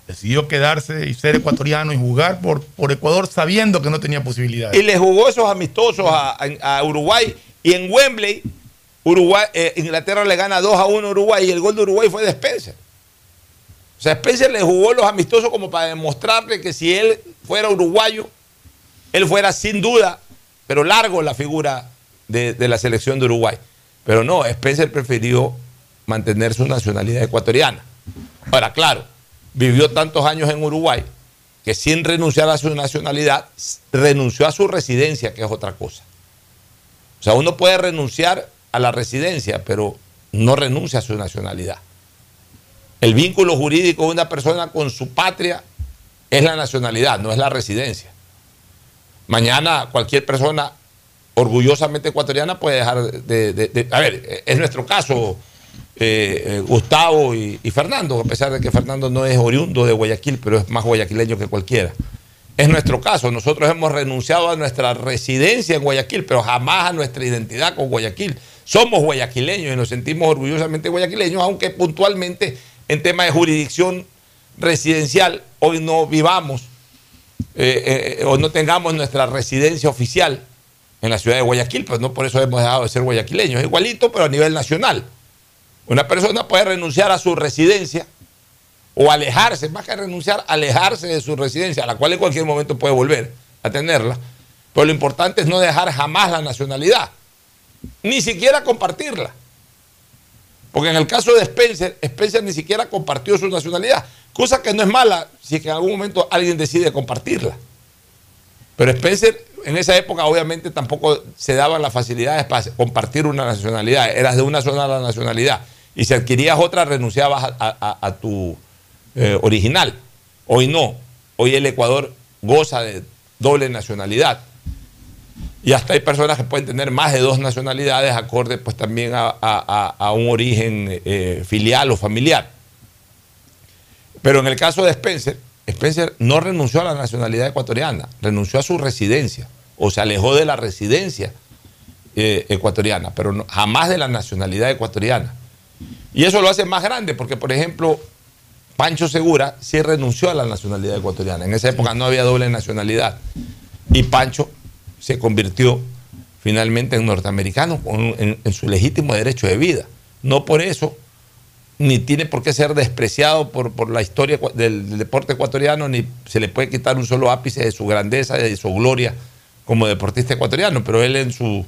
decidió quedarse y ser ecuatoriano y jugar por, por Ecuador sabiendo que no tenía posibilidades.
Y le jugó esos amistosos a, a- Uruguay. Y en Wembley, eh, Inglaterra le gana 2 a 1 a Uruguay y el gol de Uruguay fue de Spencer. O sea, Spencer le jugó los amistosos como para demostrarle que si él fuera uruguayo, él fuera sin duda, pero largo la figura de, la selección de Uruguay. Pero no, Spencer prefirió mantener su nacionalidad ecuatoriana. Ahora, claro, vivió tantos años en Uruguay que sin renunciar a su nacionalidad, renunció a su residencia, que es otra cosa. O sea, uno puede renunciar a la residencia, pero no renuncia a su nacionalidad. El vínculo jurídico de una persona con su patria es la nacionalidad, no es la residencia. Mañana cualquier persona orgullosamente ecuatoriana puede dejar de... a ver, es nuestro caso, eh, eh, Gustavo y, y Fernando, a pesar de que Fernando no es oriundo de Guayaquil, pero es más guayaquileño que cualquiera. Es nuestro caso, nosotros hemos renunciado a nuestra residencia en Guayaquil, pero jamás a nuestra identidad con Guayaquil. Somos guayaquileños y nos sentimos orgullosamente guayaquileños, aunque puntualmente en tema de jurisdicción residencial hoy no vivamos eh, eh, o no tengamos nuestra residencia oficial en la ciudad de Guayaquil, pues no por eso hemos dejado de ser guayaquileños. Igualito, pero a nivel nacional. Una persona puede renunciar a su residencia o alejarse, más que renunciar, alejarse de su residencia, a la cual en cualquier momento puede volver a tenerla. Pero lo importante es no dejar jamás la nacionalidad, ni siquiera compartirla. Porque en el caso de Spencer, Spencer ni siquiera compartió su nacionalidad, cosa que no es mala si es que en algún momento alguien decide compartirla. Pero Spencer en esa época obviamente tampoco se daban las facilidades para compartir una nacionalidad, eras de una sola nacionalidad y si adquirías otra renunciabas a, a- a tu eh, original. Hoy no, hoy el Ecuador goza de doble nacionalidad. Y hasta hay personas que pueden tener más de dos nacionalidades acorde pues también a, a- a- a un origen eh, filial o familiar. Pero en el caso de Spencer, Spencer no renunció a la nacionalidad ecuatoriana, renunció a su residencia o se alejó de la residencia eh, ecuatoriana, pero jamás de la nacionalidad ecuatoriana. Y eso lo hace más grande porque, por ejemplo, Pancho Segura sí renunció a la nacionalidad ecuatoriana. En esa época no había doble nacionalidad. Y Pancho se convirtió finalmente en norteamericano en su legítimo derecho de vida. No por eso, ni tiene por qué ser despreciado por, por la historia del, del deporte ecuatoriano, ni se le puede quitar un solo ápice de su grandeza de su gloria como deportista ecuatoriano. Pero él en su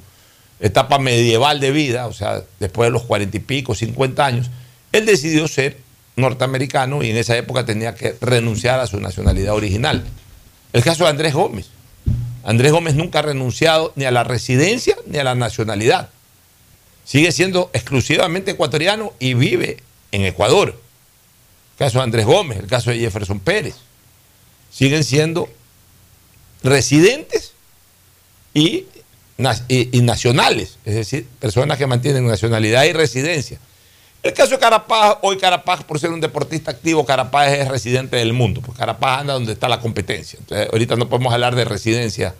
etapa medieval de vida, o sea, después de los cuarenta y pico, cincuenta años, él decidió ser norteamericano y en esa época tenía que renunciar a su nacionalidad original. El caso de Andrés Gómez. Andrés Gómez nunca ha renunciado ni a la residencia ni a la nacionalidad. Sigue siendo exclusivamente ecuatoriano y vive en Ecuador. El caso de Andrés Gómez, el caso de Jefferson Pérez. Siguen siendo residentes y, na- y- y nacionales, es decir, personas que mantienen nacionalidad y residencia. El caso de Carapaz, hoy Carapaz, por ser un deportista activo, Carapaz es residente del mundo, porque Carapaz anda donde está la competencia. Entonces, ahorita no podemos hablar de residencia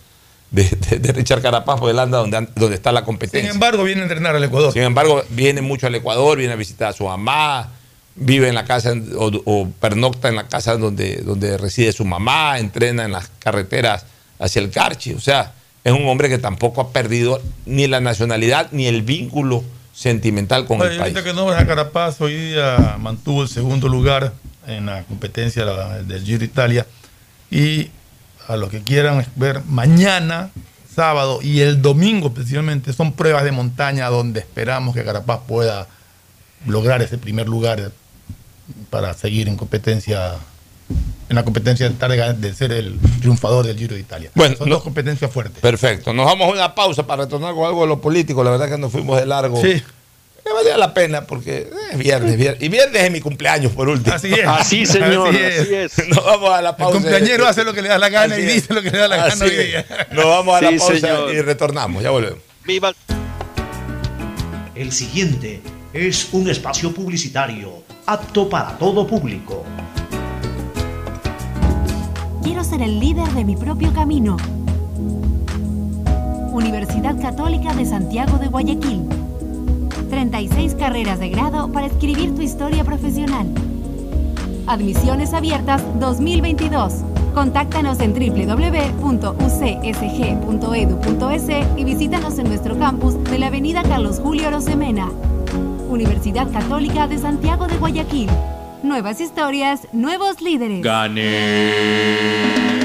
de, de- de Richard Carapaz, porque él anda donde, donde está la competencia.
Sin embargo, viene a entrenar al Ecuador.
Sin embargo, viene mucho al Ecuador, viene a visitar a su mamá, vive en la casa o, o pernocta en la casa donde, donde reside su mamá, entrena en las carreteras hacia el Carchi. O sea, es un hombre que tampoco ha perdido ni la nacionalidad ni el vínculo sentimental con
Oye,
el país.
que no a Carapaz, hoy día mantuvo el segundo lugar en la competencia del Giro Italia. Y a los que quieran ver, mañana, sábado y el domingo precisamente son pruebas de montaña donde esperamos que Carapaz pueda lograr ese primer lugar para seguir en competencia, en la competencia de, estar de, ser el triunfador del Giro de Italia.
Bueno,
son dos competencias fuertes.
Perfecto. Nos vamos a una pausa para retornar con algo de lo político. La verdad que nos fuimos de largo.
Sí.
Valía la pena porque es viernes, viernes. Y viernes es mi cumpleaños por último.
Así es. Así, señor, Así es. así es.
Nos vamos a la
El
pausa.
cumpleañero hace lo que le da la gana
Así
y
es.
dice lo que le da la gana hoy día.
Nos vamos a la
Sí,
pausa
señor.
y retornamos. Ya volvemos.
Viva.
El siguiente es un espacio publicitario apto para todo público.
Quiero ser el líder de mi propio camino. Universidad Católica de Santiago de Guayaquil. 36 carreras de grado para escribir tu historia profesional. Admisiones abiertas 2022. Contáctanos en www.ucsg.edu.es e y visítanos en nuestro campus de la Avenida Carlos Julio Rosemena. Universidad Católica de Santiago de Guayaquil. Nuevas historias, nuevos líderes.
Gané.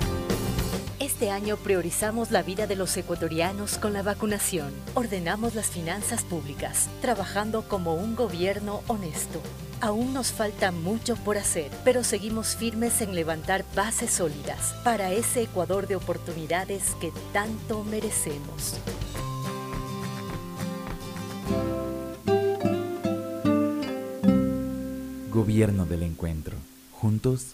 Este año priorizamos la vida de los ecuatorianos con la vacunación. Ordenamos las finanzas públicas, trabajando como un gobierno honesto. Aún nos falta mucho por hacer, pero seguimos firmes en levantar bases sólidas para ese Ecuador de oportunidades que tanto merecemos.
Gobierno del Encuentro. Juntos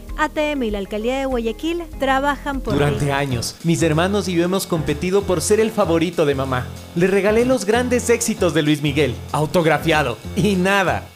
ATM y la Alcaldía de Guayaquil trabajan por ti.
Durante años, mis hermanos y yo hemos competido por ser el favorito de mamá. Le regalé los grandes éxitos de Luis Miguel, autografiado, y nada.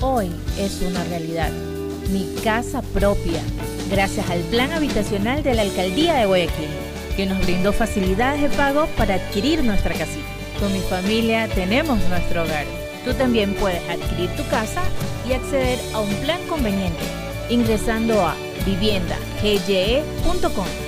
hoy es una realidad. Mi casa propia, gracias al plan habitacional de la Alcaldía de Guayaquil, que nos brindó facilidades de pago para adquirir nuestra casita. Con mi familia tenemos nuestro hogar. Tú también puedes adquirir tu casa y acceder a un plan conveniente ingresando a viviendagye.com.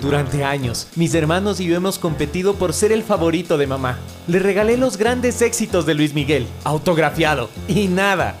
Durante años, mis hermanos y yo hemos competido por ser el favorito de mamá. Le regalé los grandes éxitos de Luis Miguel, autografiado, y nada.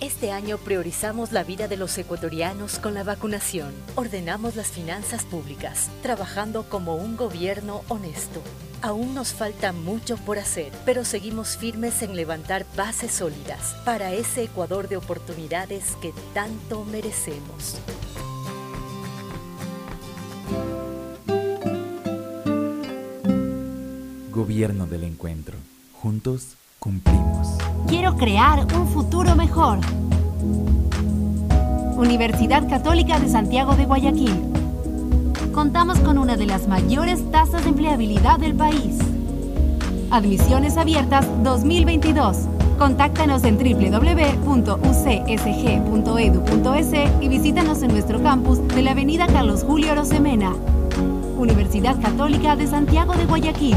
Este año priorizamos la vida de los ecuatorianos con la vacunación. Ordenamos las finanzas públicas, trabajando como un gobierno honesto. Aún nos falta mucho por hacer, pero seguimos firmes en levantar bases sólidas para ese Ecuador de oportunidades que tanto merecemos.
Gobierno del Encuentro. Juntos cumplimos.
Quiero crear un futuro mejor. Universidad Católica de Santiago de Guayaquil. Contamos con una de las mayores tasas de empleabilidad del país. Admisiones abiertas 2022. Contáctanos en www.ucsg.edu.es y visítanos en nuestro campus de la Avenida Carlos Julio Rosemena. Universidad Católica de Santiago de Guayaquil.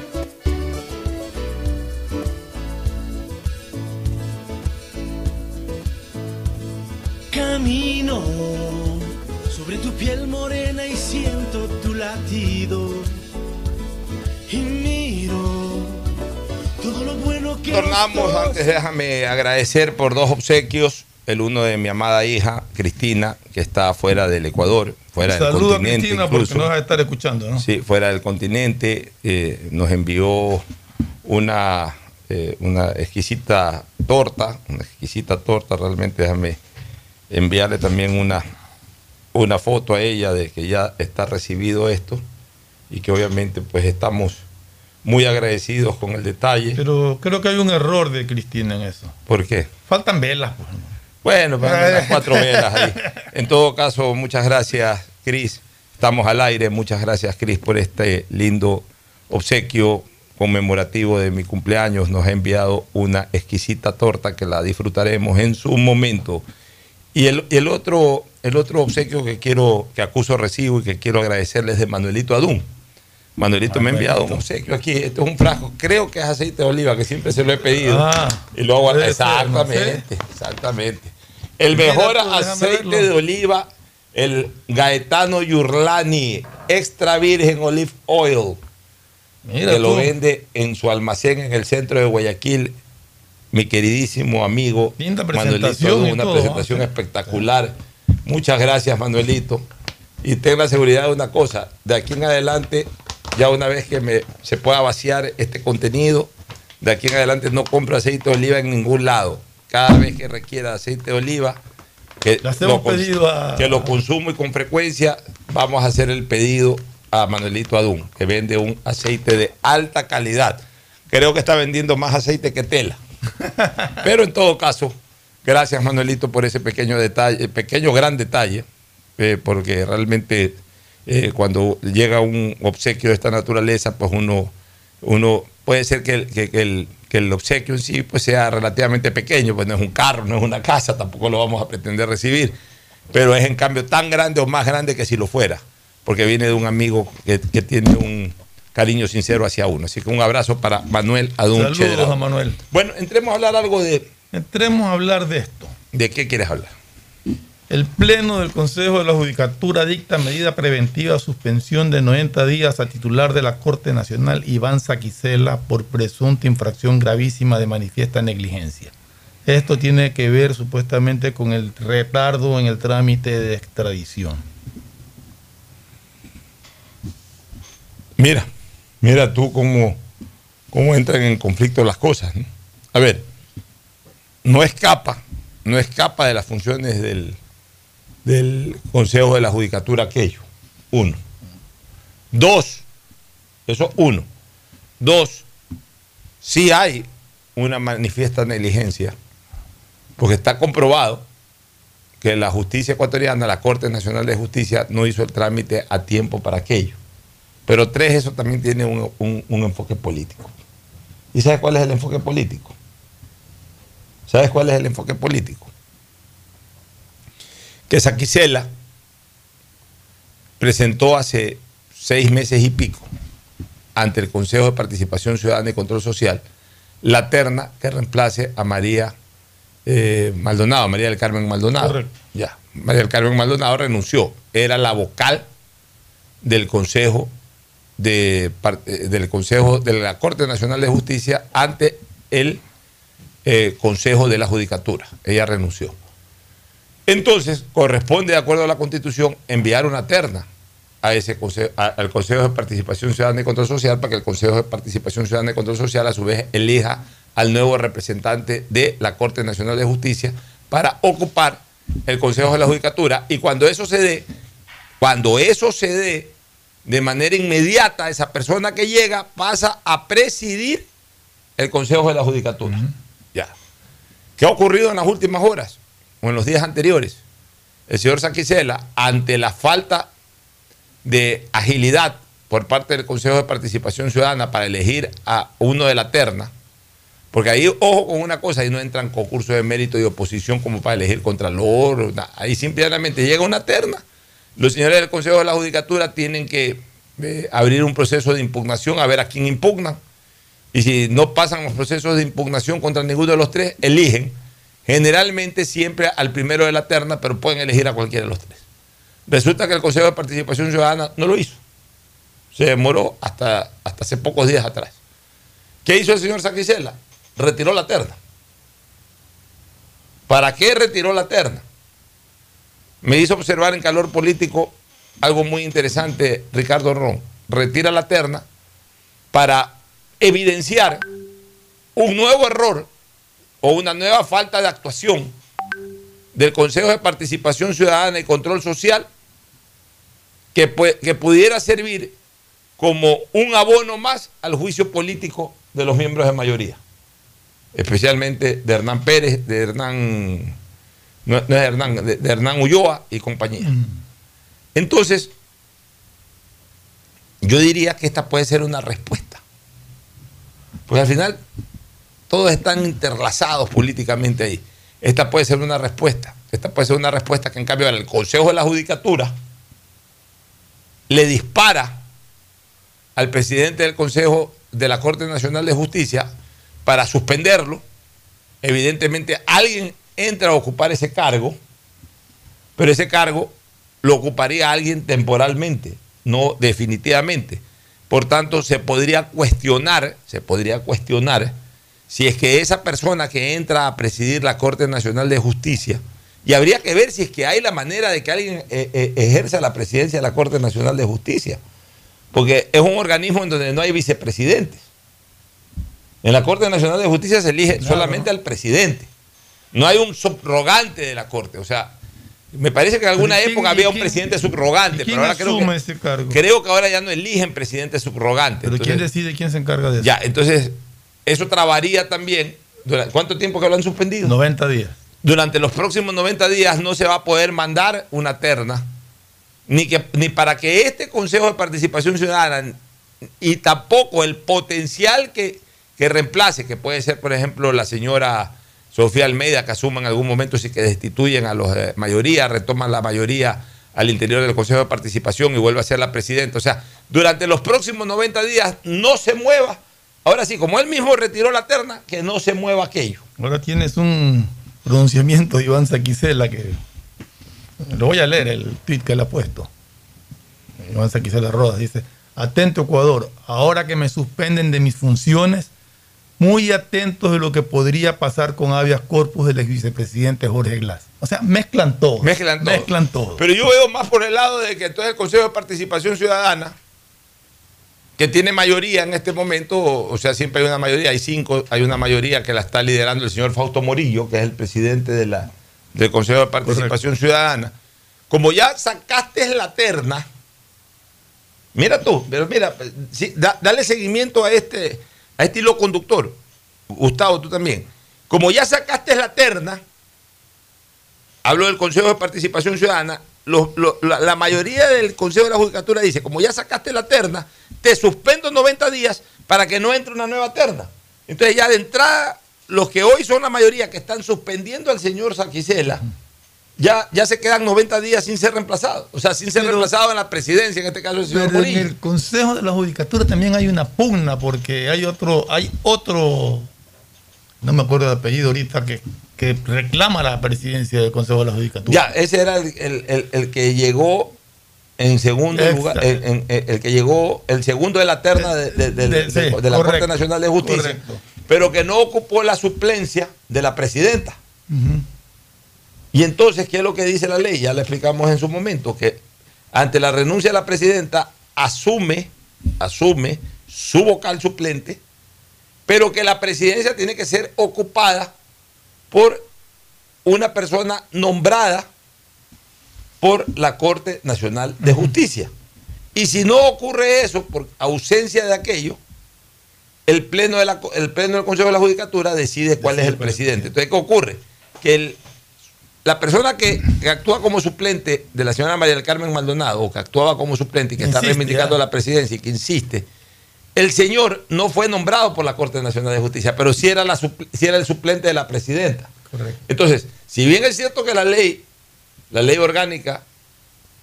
Camino sobre tu piel morena y siento tu latido. Y miro todo lo bueno que
Tornamos, antes déjame agradecer por dos obsequios. el uno de mi amada hija, Cristina, que está fuera del Ecuador, fuera del
Saludo a
continente.
Cristina
incluso.
porque nos va a estar escuchando, ¿no?
Sí, fuera del continente. eh, nos envió una, eh, una exquisita torta, una exquisita torta, realmente déjame enviarle también una, una foto a ella de que ya está recibido esto y que obviamente pues estamos muy agradecidos con el detalle.
Pero creo que hay un error de Cristina en eso.
¿Por qué?
Faltan velas. Pues.
Bueno, pues unas cuatro velas ahí. En todo caso, muchas gracias, Cris. Estamos al aire. Muchas gracias, Cris, por este lindo obsequio conmemorativo de mi cumpleaños. Nos ha enviado una exquisita torta que la disfrutaremos en su momento. Y el, el otro, el otro obsequio que quiero, que acuso recibo y que quiero agradecerles de Manuelito Adún. Manuelito me ha enviado un obsequio aquí. Este es un frasco, creo que es aceite de oliva, que siempre se lo he pedido.
Ah,
y lo hago exactamente, exactamente. El mejor
tú, déjame
aceite de oliva, el Gaetano Yurlani, extra virgen olive oil,
Mira
que lo vende en su almacén en el centro de Guayaquil. Mi queridísimo amigo
Linda
Manuelito, una
todo,
presentación
¿ah?
espectacular. Muchas gracias, Manuelito. Y ten la seguridad de una cosa, de aquí en adelante, ya una vez que me, se pueda vaciar este contenido, de aquí en adelante no compro aceite de oliva en ningún lado. Cada vez que requiera aceite de oliva, que,
pedido a-
que lo consumo y con frecuencia, vamos a hacer el pedido a Manuelito Adún, que vende un aceite de alta calidad. Creo que está vendiendo más aceite que tela. Pero en todo caso, gracias Manuelito por ese pequeño detalle, pequeño gran detalle, eh, porque realmente eh, cuando llega un obsequio de esta naturaleza, pues uno, uno puede ser que el, que- el- obsequio en sí pues sea relativamente pequeño, pues no es un carro, no es una casa, tampoco lo vamos a pretender recibir, pero es en cambio tan grande o más grande que si lo fuera, porque viene de un amigo que tiene un cariño sincero hacia uno. Así que un abrazo para Manuel Adún
Saludos a Manuel.
Bueno, entremos a hablar algo de...
Entremos a hablar de esto.
¿De qué quieres hablar?
El Pleno del Consejo de la Judicatura dicta medida preventiva suspensión de 90 días a titular de la Corte Nacional Iván Saquicela por presunta infracción gravísima de manifiesta negligencia. Esto tiene que ver supuestamente con el retardo en el trámite de extradición.
Mira, mira tú cómo, cómo entran en conflicto las cosas. A ver, no escapa, no escapa de las funciones del, del Consejo de la Judicatura aquello. Uno. Dos, eso uno. Dos, sí hay una manifiesta negligencia, porque está comprobado que la justicia ecuatoriana, la Corte Nacional de Justicia, no hizo el trámite a tiempo para aquello. Pero tres, eso también tiene un, un- un enfoque político. ¿Y sabes cuál es el enfoque político? ¿Sabes cuál es el enfoque político? Que Saquicela presentó hace seis meses y pico ante el Consejo de Participación Ciudadana y Control Social la terna que reemplace a María eh, Maldonado, María del Carmen Maldonado.
Correcto.
Ya, María del Carmen Maldonado renunció. Era la vocal del Consejo de, eh, del Consejo de la Corte Nacional de Justicia ante el eh, Consejo de la Judicatura. Ella renunció. Entonces, corresponde, de acuerdo a la Constitución, enviar una terna a ese al Consejo de Participación Ciudadana y Control Social para que el Consejo de Participación Ciudadana y Control Social a su vez elija al nuevo representante de la Corte Nacional de Justicia para ocupar el Consejo de la Judicatura y cuando eso se dé, cuando eso se dé de manera inmediata, esa persona que llega pasa a presidir el Consejo de la Judicatura. Ya. ¿Qué ha ocurrido en las últimas horas o en los días anteriores? El señor Saquicela, ante la falta de agilidad por parte del Consejo de Participación Ciudadana para elegir a uno de la terna, porque ahí, ojo con una cosa, ahí no entran concursos de mérito y oposición como para elegir contralor, na- ahí simplemente llega una terna. Los señores del Consejo de la Judicatura tienen que eh, abrir un proceso de impugnación a ver a quién impugnan. Y si no pasan los procesos de impugnación contra ninguno de los tres, eligen generalmente siempre al primero de la terna, pero pueden elegir a cualquiera de los tres. Resulta que el Consejo de Participación Ciudadana no lo hizo. Se demoró hasta, hasta hace pocos días atrás. ¿Qué hizo el señor Saquicela? Retiró la terna. ¿Para qué retiró la terna? Me hizo observar en calor político algo muy interesante, Ricardo Ron. Retira la terna para evidenciar un nuevo error o una nueva falta de actuación del Consejo de Participación Ciudadana y Control Social que, que pudiera servir como un abono más al juicio político de los miembros de mayoría, especialmente de Hernán Pérez, de Hernán, no, es Hernán, de, Hernán Ulloa y compañía. Entonces, yo diría que esta puede ser una respuesta. Porque al final todos están interlazados políticamente ahí. Esta puede ser una respuesta. Esta puede ser una respuesta que en cambio el Consejo de la Judicatura le dispara al presidente del Consejo de la Corte Nacional de Justicia para suspenderlo. Evidentemente alguien entra a ocupar ese cargo, pero ese cargo lo ocuparía alguien temporalmente, no definitivamente. Por tanto, se podría cuestionar, se podría cuestionar si es que esa persona que entra a presidir la Corte Nacional de Justicia, y habría que ver si es que hay la manera de que alguien eh, eh, ejerza la presidencia de la Corte Nacional de Justicia, porque es un organismo en donde no hay vicepresidentes. En la Corte Nacional de Justicia se elige solamente al presidente. No hay un subrogante de la Corte. O sea, me parece que en alguna época había un presidente subrogante, pero ahora creo que,
ese cargo?
creo que ahora ya no eligen presidente subrogante.
Pero ¿quién decide quién se encarga de eso?
Ya, entonces eso trabaría también. ¿Cuánto tiempo que lo han suspendido?
90 días.
Durante los próximos 90 días no se va a poder mandar una terna, ni, que, ni para que este Consejo de Participación Ciudadana y tampoco el potencial que, que reemplace, que puede ser, por ejemplo, la señora Sofía Almeida, que asuma en algún momento si que destituyen a los eh, mayoría, retoman la mayoría al interior del Consejo de Participación y vuelve a ser la presidenta. O sea, durante los próximos 90 días no se mueva. Ahora sí, como él mismo retiró la terna, que no se mueva aquello.
Ahora tienes un pronunciamiento de Iván Saquicela que lo voy a leer el tweet que él ha puesto. Iván Saquicela Rodas dice: Atento Ecuador, ahora que me suspenden de mis funciones muy atentos de lo que podría pasar con habeas corpus del ex vicepresidente Jorge Glass. O sea, mezclan todo.
Mezclan todo.
Mezclan todo.
Pero yo veo más por el lado de que entonces el Consejo de Participación Ciudadana, que tiene mayoría en este momento, o sea, siempre hay una mayoría, hay cinco, hay una mayoría que la está liderando el señor Fausto Morillo, que es el presidente de la, del Consejo de Participación Ciudadana. Como ya sacaste la terna, mira tú, pero mira, dale seguimiento a este a hilo conductor. Gustavo, tú también. Como ya sacaste la terna, hablo del Consejo de Participación Ciudadana, la, mayoría del Consejo de la Judicatura dice, como ya sacaste la terna, te suspendo 90 días para que no entre una nueva terna. Entonces ya de entrada, los que hoy son la mayoría que están suspendiendo al señor Saquicela, ya, ya se quedan 90 días sin ser reemplazados. O sea, sin ser reemplazados en la presidencia, en este caso el señor
pero En el Consejo de la Judicatura también hay una pugna, porque hay otro, hay otro, no me acuerdo de apellido ahorita, que, que reclama la presidencia del Consejo de la Judicatura.
Ya, ese era el, que llegó en segundo lugar, el, que llegó, el segundo de la terna de, la Corte Nacional de Justicia, pero que no ocupó la suplencia de la presidenta. Y entonces, ¿qué es lo que dice la ley? Ya le explicamos en su momento, que ante la renuncia de la presidenta asume, asume su vocal suplente, pero que la presidencia tiene que ser ocupada por una persona nombrada por la Corte Nacional de Justicia. Y si no ocurre eso, por ausencia de aquello, el pleno, de el pleno del Consejo de la Judicatura decide cuál es el presidente. Entonces, ¿qué ocurre? Que el la persona que, actúa como suplente de la señora María del Carmen Maldonado, o que actuaba como suplente y que está reivindicando la presidencia y que insiste, el señor no fue nombrado por la Corte Nacional de Justicia, pero sí era, la, era el suplente de la presidenta. Entonces, si bien es cierto que la ley, la ley orgánica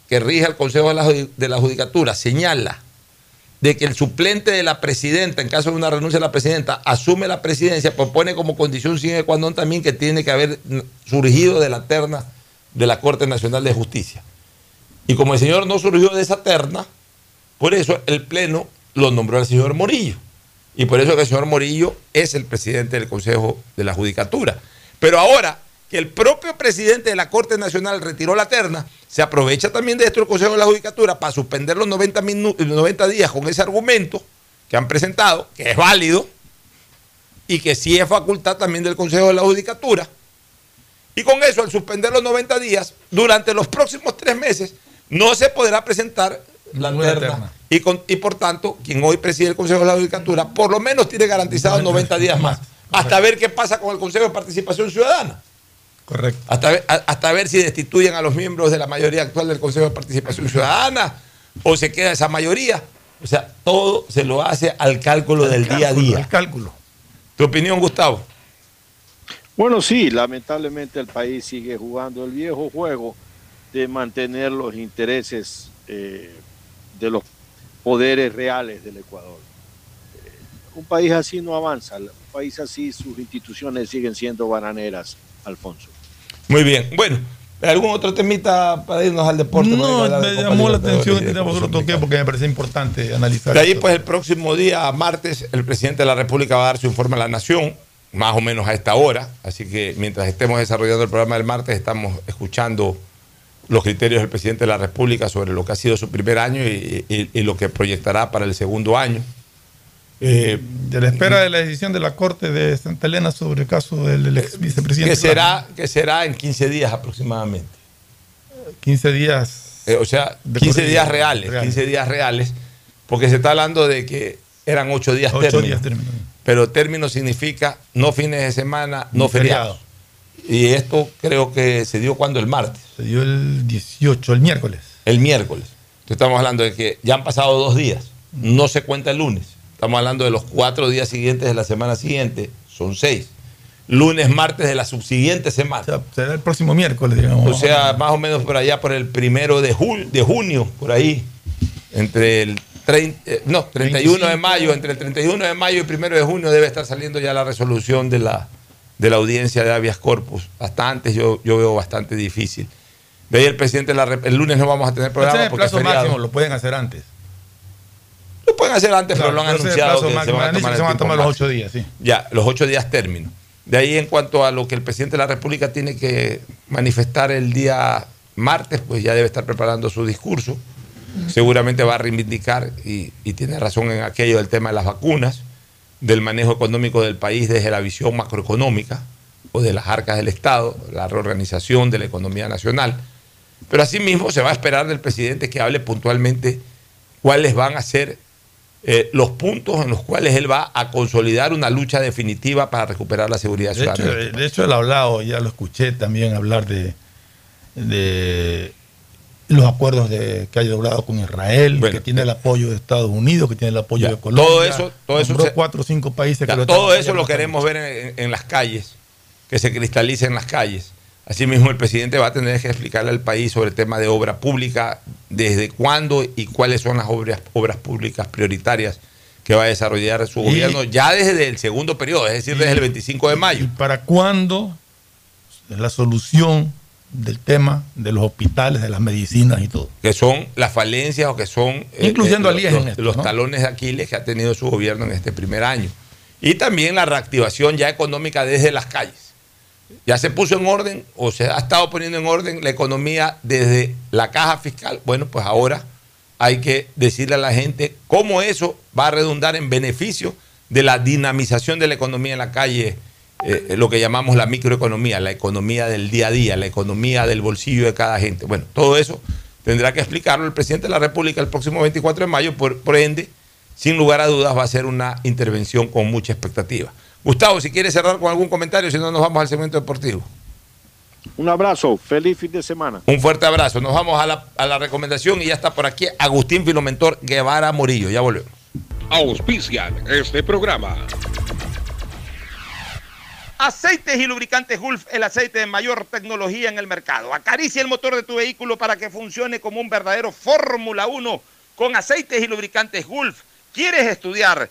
que rige el Consejo de la, de la Judicatura señala de que el suplente de la presidenta, en caso de una renuncia de la presidenta, asume la presidencia, propone como condición sine qua non también que tiene que haber surgido de la terna de la Corte Nacional de Justicia. Y como el señor no surgió de esa terna, por eso el Pleno lo nombró al señor Morillo. Y por eso que el señor Morillo es el presidente del Consejo de la Judicatura. Pero ahora, que el propio presidente de la Corte Nacional retiró la terna, se aprovecha también de esto el Consejo de la Judicatura para suspender los 90, 90 días con ese argumento que han presentado, que es válido y que sí es facultad también del Consejo de la Judicatura. Y con eso, al suspender los 90 días, durante los próximos tres meses, no se podrá presentar la terna. Y, y por tanto, quien hoy preside el Consejo de la Judicatura, por lo menos tiene garantizados 90 días más, hasta ver qué pasa con el Consejo de Participación Ciudadana.
Correcto.
Hasta ver, hasta ver si destituyen a los miembros de la mayoría actual del Consejo de Participación Ciudadana o se queda esa mayoría. O sea, todo se lo hace al cálculo del día a día.
Al cálculo.
¿Tu opinión, Gustavo?
Bueno, sí, lamentablemente el país sigue jugando el viejo juego de mantener los intereses eh, de los poderes reales del Ecuador. Eh, un país así no avanza, un país así sus instituciones siguen siendo bananeras, Alfonso.
Muy bien, bueno, ¿algún otro temita para irnos al deporte?
No, me llamó la atención este tema, lo toqué porque me parece importante analizar.
De ahí, pues el próximo día, martes, el presidente de la República va a dar su informe a la Nación, más o menos a esta hora, así que mientras estemos desarrollando el programa del martes, estamos escuchando los criterios del presidente de la República sobre lo que ha sido su primer año y, lo que proyectará para el segundo año.
Eh, de la espera de la decisión de la Corte de Santa Elena sobre el caso del ex vicepresidente.
Que será, que será en 15 días aproximadamente.
15 días.
Eh, o sea, 15 días reales, 15 días reales, porque se está hablando de que eran 8 días 8 días término. Pero término significa no fines de semana, no feriados. Y esto creo que se dio cuando el martes.
Se dio el 18, el miércoles.
El miércoles. Entonces estamos hablando de que ya han pasado dos días. No se cuenta el lunes. Estamos hablando de los cuatro días siguientes de la semana siguiente. Son seis. Lunes, martes de la subsiguiente semana. O
sea, será el próximo miércoles, digamos.
O sea, más o menos por allá, por el primero de, de junio, por ahí. Entre el 30, eh, no, 31 de mayo, entre el 31 de mayo y el primero de junio debe estar saliendo ya la resolución de la, de la audiencia de habeas corpus. Hasta antes yo, yo veo bastante difícil. De ahí el presidente, la, el lunes no vamos a tener programa.
el plazo máximo lo pueden hacer antes.
Lo pueden hacer antes, pero lo han anunciado.
Que se van a tomar, los ocho días, sí.
Ya, los ocho días término. De ahí en cuanto a lo que el presidente de la República tiene que manifestar el día martes, pues ya debe estar preparando su discurso. Seguramente va a reivindicar, y, y tiene razón en aquello del tema de las vacunas del manejo económico del país desde la visión macroeconómica o de las arcas del Estado, la reorganización de la economía nacional. Pero asimismo se va a esperar del presidente que hable puntualmente cuáles van a ser eh, los puntos en los cuales él va a consolidar una lucha definitiva para recuperar la seguridad ciudadana.
De hecho, él ha hablado, ya lo escuché también hablar de, de los acuerdos de, que ha logrado con Israel, que tiene el apoyo de Estados Unidos, que tiene el apoyo de Colombia.
Todo eso, todo eso
cuatro o cinco países
que Todo eso lo queremos ver en, las calles, que se cristalice en las calles. Asimismo, el presidente va a tener que explicarle al país sobre el tema de obra pública, desde cuándo y cuáles son las obras, obras públicas prioritarias que va a desarrollar su gobierno ya desde el segundo periodo, es decir, desde el 25 de mayo. ¿Y
para cuándo la solución del tema de los hospitales, de las medicinas y todo.
Que son las falencias o que son
eh, incluyendo eh,
los, talones de Aquiles que ha tenido su gobierno en este primer año. Y también la reactivación ya económica desde las calles. Ya se puso en orden o se ha estado poniendo en orden la economía desde la caja fiscal. Bueno, pues ahora hay que decirle a la gente cómo eso va a redundar en beneficio de la dinamización de la economía en la calle eh, lo que llamamos la microeconomía, la economía del día a día, la economía del bolsillo de cada gente. Bueno, todo eso tendrá que explicarlo el presidente de la República el próximo 24 de mayo, por, ende, sin lugar a dudas, va a ser una intervención con mucha expectativa. Gustavo, si quieres cerrar con algún comentario, si no, nos vamos al segmento deportivo.
Un abrazo, feliz fin de semana.
Un fuerte abrazo. Nos vamos a la, a la recomendación y ya está por aquí Agustín Filomentor Guevara Morillo. Ya volvemos.
Auspician este programa.
Aceites y lubricantes Gulf, el aceite de mayor tecnología en el mercado. Acaricia el motor de tu vehículo para que funcione como un verdadero Fórmula 1 con aceites y lubricantes Gulf. ¿Quieres estudiar,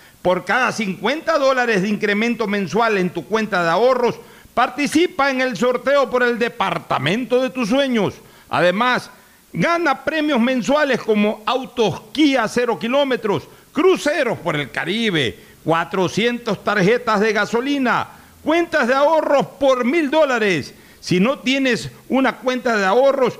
Por cada 50 dólares de incremento mensual en tu cuenta de ahorros, participa en el sorteo por el departamento de tus sueños. Además, gana premios mensuales como autos Kia 0 kilómetros, cruceros por el Caribe, 400 tarjetas de gasolina, cuentas de ahorros por mil dólares. Si no tienes una cuenta de ahorros,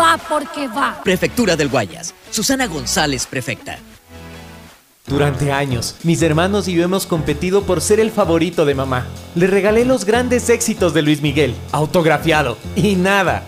va porque va.
Prefectura del Guayas. Susana González, prefecta.
Durante años, mis hermanos y yo hemos competido por ser el favorito de mamá. Le regalé los grandes éxitos de Luis Miguel, autografiado, y nada.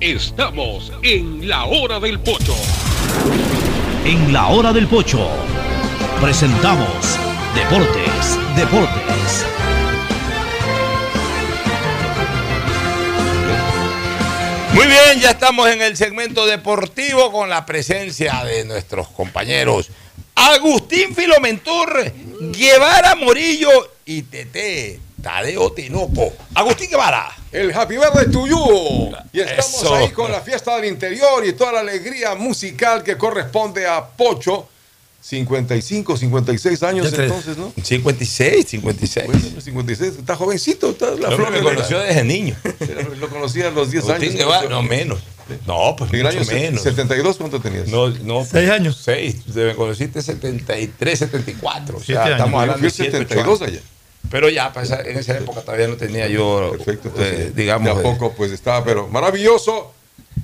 Estamos en la hora del pocho.
En la hora del pocho presentamos Deportes, Deportes.
Muy bien, ya estamos en el segmento deportivo con la presencia de nuestros compañeros Agustín Filomentor, Guevara Morillo y Tete Tadeo Tinoco. Agustín Guevara.
El Happy Birthday to you. Y estamos
Eso.
ahí con la fiesta del interior y toda la alegría musical que corresponde a Pocho. 55, 56 años
te-
entonces, ¿no?
56, 56.
Bueno, 56, está jovencito, está la
Yo
flor
me
de la-
conoció desde niño.
Lo conocía a los 10
Agustín
años.
Guevara, no menos. No, pues
¿En el año
menos.
72 cuánto tenías?
No, no.
Seis años.
6. Me conociste 73, 74. O sea, estamos hablando de 7,
72 allá.
Pero ya, pues, en esa época todavía no tenía yo, eh, digamos.
De a poco pues estaba, pero maravilloso.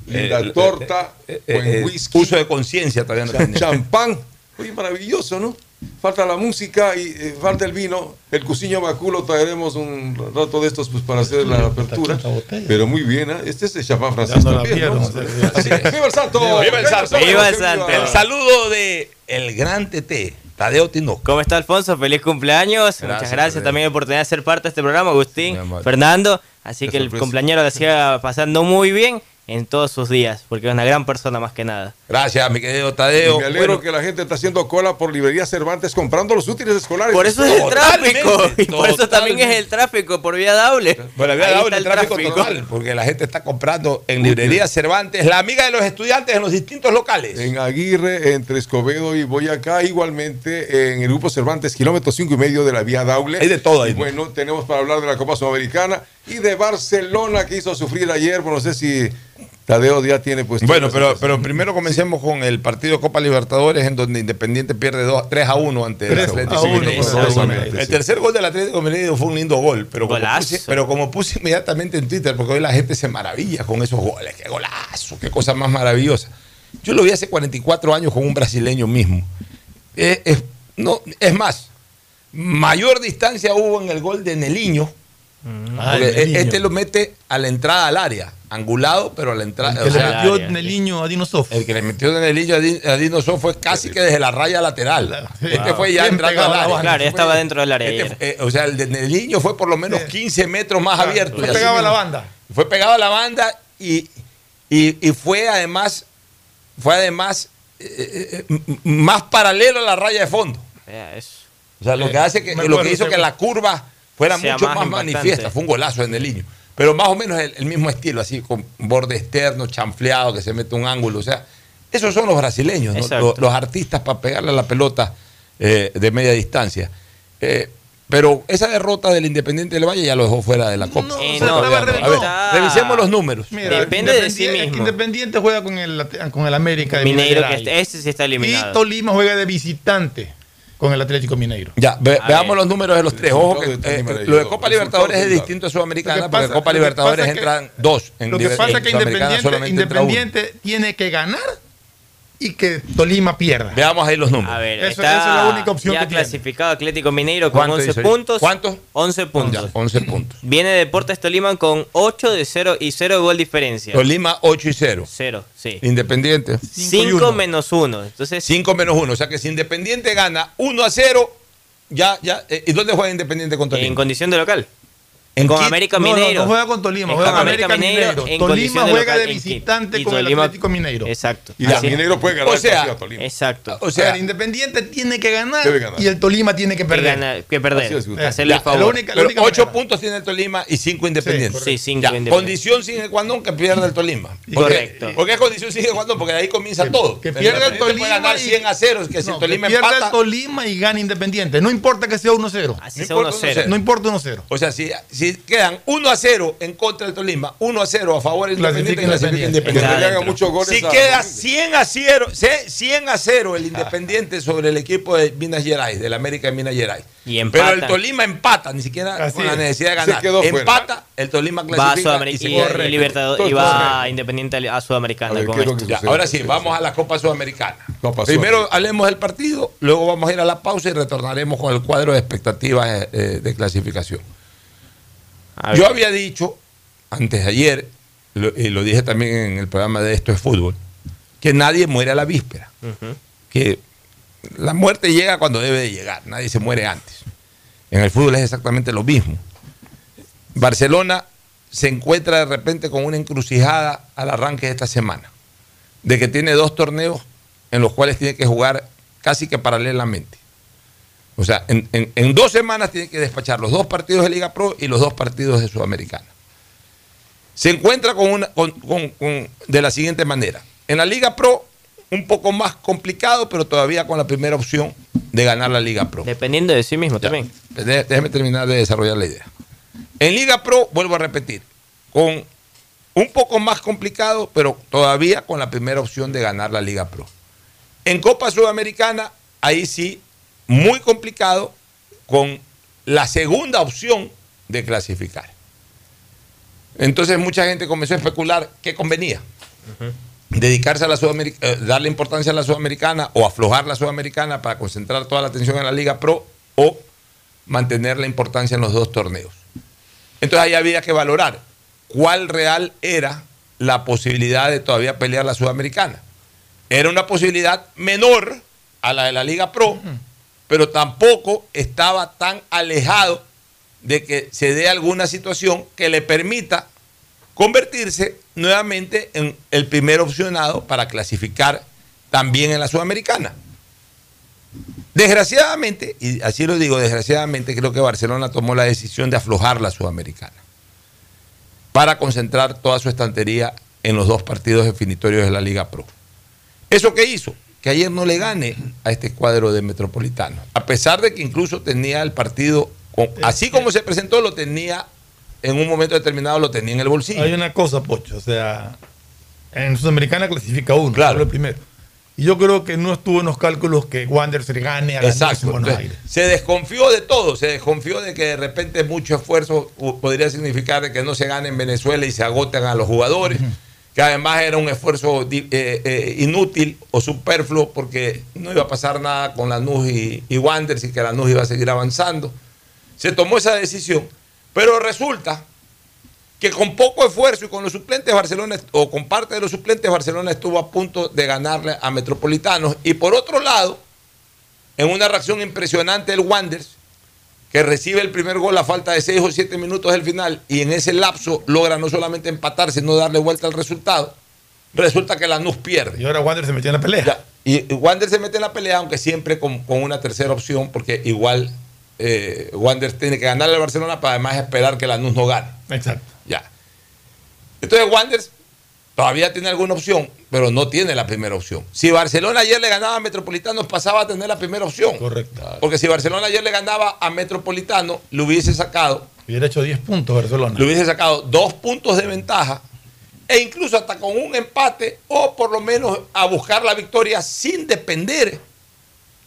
Linda
Eh,
torta,
eh,
buen
eh,
whisky.
Uso de conciencia todavía no tenía.
Champán. Oye, maravilloso, ¿no? Falta la música y eh, falta el vino. El cuciño baculo traeremos un rato de estos pues para hacer la apertura. Pero muy bien, ¿eh? Este es el champán francés
no
¡Viva el santo!
Viva el santo.
Viva el santo.
El saludo de el gran TT, Tadeo Tinoco.
¿Cómo está Alfonso? Feliz cumpleaños. Muchas
Gracias,
gracias
Freddy.
también por de ser parte de este programa, Agustín. Fernando. Así
Qué
que el
sorpresa.
cumpleañero la siga pasando muy bien en todos sus días, porque es una gran persona más que nada.
Gracias, mi querido
Y
Tadeo.
me alegro
Bueno,
que la gente está haciendo cola por librería Cervantes comprando los útiles escolares.
Por eso es el
Totalmente,
tráfico. Y por eso también es el tráfico por vía doble.
Había
Ahí
dado
está
el tráfico, total, porque la gente está comprando en librería Cervantes, la amiga de los estudiantes en los distintos locales.
En Aguirre, entre Escobedo y Boyacá, igualmente en el grupo Cervantes, kilómetro 5 y medio de la vía Daule.
Hay de todo ahí,
bueno, tenemos para hablar de la Copa Sudamericana y de Barcelona que hizo sufrir ayer. Bueno, no sé si Tadeo ya tiene pues.
Bueno, pero, pero primero comencemos con el partido Copa Libertadores, en donde Independiente pierde dos- 3 a 1 ante el
Tres a
Atlético
uno,
Mineiro. El tercer gol del Atlético Mineiro fue un lindo gol, pero como,
Golazo.
puse, pero como puse inmediatamente en Twitter, porque hoy la gente se maravilla con esos goles, qué golazo, qué cosa más maravillosa. Yo lo vi hace 44 años con un brasileño mismo. Eh, es, no, es más, mayor distancia hubo en el gol de Neliño.
Ah, el Neliño.
este lo mete a la entrada al área, angulado, pero a la entrada.
El que
o
le metió Neliño a Dino Sof.
el que le metió de Neliño a, Di- a Dino Sof fue casi que desde la raya lateral. Este fue ya entrando al área.
Claro, ya
Este
estaba
fue-
dentro del área.
este eh, o sea, el de Neliño fue por lo menos 15 metros más abierto.
Fue pegado a la banda.
Fue pegado a la banda y, y, y fue además, fue además eh, eh, más paralelo a la raya de fondo.
Vea eso.
O sea, lo que hace que, lo que hizo que la curva fuera
Sea
mucho
más
más, manifiesta. Fue un golazo en el niño. Pero más o menos el, el mismo estilo, así con borde externo, chanfleado, que se mete un ángulo. O sea, esos son los brasileños, los, los artistas para pegarle a la pelota eh, de media distancia. Eh, pero esa derrota del Independiente del Valle ya lo dejó fuera de la Copa.
Eh, no,
pegando.
no,
a ver, revisemos los números.
Mira,
Depende de sí
Independiente-
mismo.
Independiente juega con el, con el América de
Mineiro,
Minas
que este, ese sí está eliminado.
Y Tolima juega de visitante con el Atlético Mineiro.
Ya, ve- veamos
ver.
los números de los tres. Ojo que eh, lo de Copa Libertadores es distinto a Sudamericana,
que
porque
pasa-
Copa Libertadores
pasa que-
entran dos. En
Lo que pasa es que Independiente. Independiente tiene que ganar y que Tolima pierda.
Veamos ahí los números.
A ver,
Eso-
está
esa es la única opción
ya
que tiene.
clasificado Atlético Mineiro con
¿Cuánto
11
dice?
puntos.
¿Cuántos?
11 puntos.
Ya, 11 puntos.
Viene Deportes Tolima con 8 de 0 y 0 gol diferencia.
Tolima 8 y 0.
0, sí.
Independiente.
5 menos 1. Entonces,
5 menos 1. O sea que si Independiente gana 1 a 0, ya, ya. eh, ¿Y dónde juega Independiente con Tolima?
en condición de local.
¿En
con
Quito?
América
No, no,
Mineiro.
no juega con Tolima, juega con
América
América Mineiro.
en
Tolima
de
juega de visitante con el Atlético Mineiro.
Exacto.
Y
Así-
Mineiro puede ganar
o
el
sea,
partido a Tolima.
Exacto.
O sea,
el Independiente tiene que ganar,
ganar.
y el Tolima tiene que
que,
perder.
gana- que perder.
Así es, Gustavo.
Hacerle
Ya,
el favor.
la única-
Pero
única
8
manera.
puntos tiene el Tolima y 5 Independiente.
Sí, 5
Ya,
independientes.
Condición sin qua non que pierda el Tolima. Porque,
Correcto.
Porque es condición sin qua non, porque de ahí comienza todo.
que pierda el Tolima
puede ganar
y-
100 a 0, que si
No,
el Tolima
que pierda el Tolima y gane Independiente. No importa que sea 1-0.
Así
No
sea
importa
1-0.
uno
No importa 1-0.
O sea, si, si quedan 1 a 0 en contra del Tolima, 1 a 0 a favor del Independiente,
Clasifica
clasifica
Independiente.
Que muchos goles
Si
a-
queda
100 a 0, 100 a 0 el Independiente sobre el equipo de Minas Gerais, del América de Minas Gerais.
Y empata.
Pero el Tolima empata, ni siquiera
Así
con la
es.
necesidad de ganar.
quedó fuera.
empata, el Tolima
Va a
clasifica y
y, y Libertador- y
Todo
va
correcto.
Independiente a Sudamericana
A ver,
con
¿qué es lo
esto.
Ya, ahora sí, vamos a la Copa Sudamericana.
Copa
Primero
Sudamericana.
hablemos del partido, luego vamos a ir a la pausa y retornaremos con el cuadro de expectativas eh, de clasificación. Yo había dicho antes de ayer, lo- y lo dije también en el programa de Esto es Fútbol, que nadie muere a la víspera. Que la muerte llega cuando debe de llegar, nadie se muere antes. En el fútbol es exactamente lo mismo. Barcelona se encuentra de repente con una encrucijada al arranque de esta semana, de que tiene dos torneos en los cuales tiene que jugar casi que paralelamente. O sea, en, en- en dos semanas tiene que despachar los dos partidos de Liga Pro y los dos partidos de Sudamericana. Se encuentra con una, con- con- con- de la siguiente manera. En la Liga Pro, un poco más complicado, pero todavía con la primera opción de ganar la Liga Pro.
Dependiendo de sí mismo también.
Dé- Déjeme terminar de desarrollar la idea. En Liga Pro, vuelvo a repetir, con un poco más complicado, pero todavía con la primera opción de ganar la Liga Pro. En Copa Sudamericana, ahí sí, muy complicado, con la segunda opción de clasificar. Entonces mucha gente comenzó a especular qué convenía. Dedicarse a la Sudamericana, darle importancia a la Sudamericana o aflojar la Sudamericana para concentrar toda la atención en la Liga Pro o mantener la importancia en los dos torneos. Entonces ahí había que valorar cuál real era la posibilidad de todavía pelear la Sudamericana. Era una posibilidad menor a la de la Liga Pro, pero tampoco estaba tan alejado de que se dé alguna situación que le permita convertirse nuevamente en el primer opcionado para clasificar también en la Sudamericana. Desgraciadamente, y así lo digo, desgraciadamente creo que Barcelona tomó la decisión de aflojar la Sudamericana para concentrar toda su estantería en los dos partidos definitorios de la Liga Pro. ¿Eso qué hizo? Que ayer no le gane a este cuadro de Metropolitano, a pesar de que incluso tenía el partido, con- así como se presentó, lo tenía en un momento determinado, lo tenía en el bolsillo.
Hay una cosa, Pocho, o sea, en Sudamericana clasifica uno,
Claro.
el primero. Y yo creo que no estuvo en los cálculos que Wanderers le gane a la
Exacto.
en Buenos
Entonces,
Aires.
se desconfió de todo, se desconfió de que de repente mucho esfuerzo podría significar de que no se gane en Venezuela y se agoten a los jugadores. Que además era un esfuerzo eh, eh, inútil o superfluo porque no iba a pasar nada con Lanús y, y Wanderers y que Lanús iba a seguir avanzando. Se tomó esa decisión, pero resulta que con poco esfuerzo y con los suplentes Barcelona o con parte de los suplentes Barcelona estuvo a punto de ganarle a Metropolitanos y por otro lado en una reacción impresionante el Wanderers que recibe el primer gol a falta de 6 o 7 minutos del final y en ese lapso logra no solamente empatar sino darle vuelta al resultado resulta que Lanús pierde
Y ahora Wander se metió en la pelea.
Ya, y Wander se mete en la pelea, aunque siempre con, con una tercera opción, porque igual eh, Wander tiene que ganarle al Barcelona para además esperar que Lanús no gane.
Exacto.
Ya. Entonces Wander todavía tiene alguna opción, pero no tiene la primera opción. Si Barcelona ayer le ganaba a Metropolitano, pasaba a tener la primera opción.
Correcto.
Porque si Barcelona ayer le ganaba a Metropolitano, le hubiese sacado,
Hubiera hecho 10 puntos Barcelona.
le hubiese sacado dos puntos de ventaja e incluso hasta con un empate o por lo menos a buscar la victoria sin depender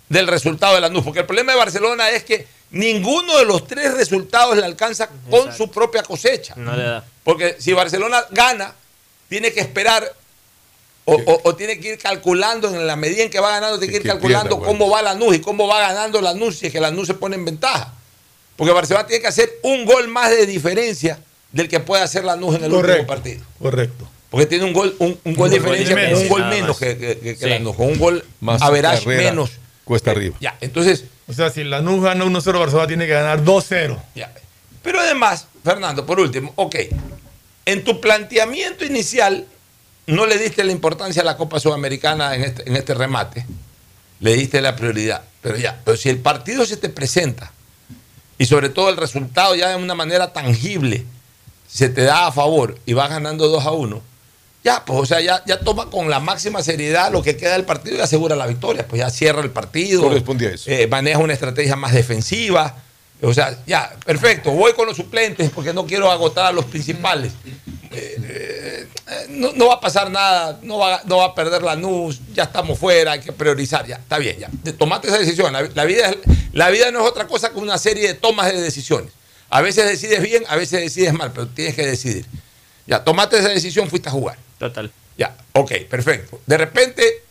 del resultado de Lanús. Porque el problema de Barcelona es que ninguno de los tres resultados le alcanza con su propia cosecha.
No le da.
Porque si Barcelona gana, tiene que esperar o, o- o tiene que ir calculando en la medida en que va ganando, tiene que ir calculando
pierda, bueno.
cómo va Lanús y cómo va ganando Lanús si es que Lanús se pone en ventaja. Porque Barcelona tiene que hacer un gol más de diferencia del que puede hacer Lanús en el último partido.
Correcto.
Porque tiene un gol, un, un gol de
gol
diferencia,
menos,
con un gol menos que, que- que- que
Sí.
Lanús, con un gol
Más
average
carrera,
menos.
Cuesta arriba.
Ya, entonces,
O sea, si Lanús gana 1-0, Barcelona tiene que ganar 2-0.
Ya. Pero además, Fernando, por último, ok, en tu planteamiento inicial no le diste la importancia a la Copa Sudamericana en este, en este remate, le diste la prioridad. Pero ya, pero si el partido se te presenta y sobre todo el resultado ya de una manera tangible se te da a favor y vas ganando 2 a 1, ya, pues, o sea, ya, ya toma con la máxima seriedad lo que queda del partido y asegura la victoria. Pues ya cierra el partido.
Correspondía eso.
eh, maneja una estrategia más defensiva. O sea, ya, perfecto. Voy con los suplentes porque no quiero agotar a los principales. Eh, eh, no, no va a pasar nada, no va, no va a perder la NUS, ya estamos fuera, hay que priorizar, ya, está bien, ya. Tomate esa decisión. La, la vida es- la vida no es otra cosa que una serie de tomas de decisiones. A veces decides bien, a veces decides mal, pero tienes que decidir. Ya, tomate esa decisión, fuiste a jugar.
Total.
Ya, ok, perfecto. De repente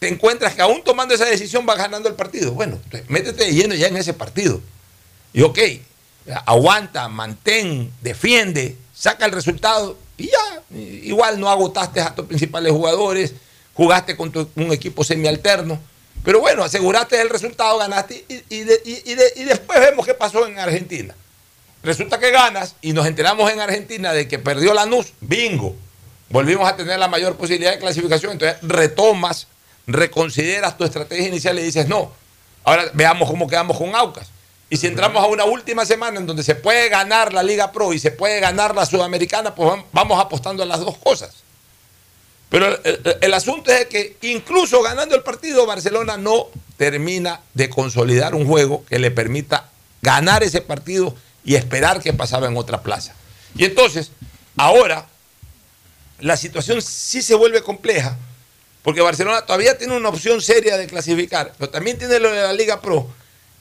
te encuentras que aún tomando esa decisión vas ganando el partido. Bueno, métete de lleno ya en ese partido. Y ok, aguanta, mantén, defiende, saca el resultado y ya. Igual no agotaste a tus principales jugadores, jugaste con tu- un equipo semialterno. Pero bueno, aseguraste el resultado, ganaste y, y y- y de- y después vemos qué pasó en Argentina. Resulta que ganas y nos enteramos en Argentina de que perdió Lanús, bingo. Volvimos a tener la mayor posibilidad de clasificación. Entonces retomas, reconsideras tu estrategia inicial y dices, no, ahora veamos cómo quedamos con Aucas. Y si entramos a una última semana en donde se puede ganar la Liga Pro y se puede ganar la Sudamericana, pues vam- vamos apostando a las dos cosas. Pero el asunto es que incluso ganando el partido, Barcelona no termina de consolidar un juego que le permita ganar ese partido y esperar que pasaba en otra plaza. Y entonces, ahora, la situación sí se vuelve compleja, porque Barcelona todavía tiene una opción seria de clasificar, pero también tiene lo de la Liga Pro.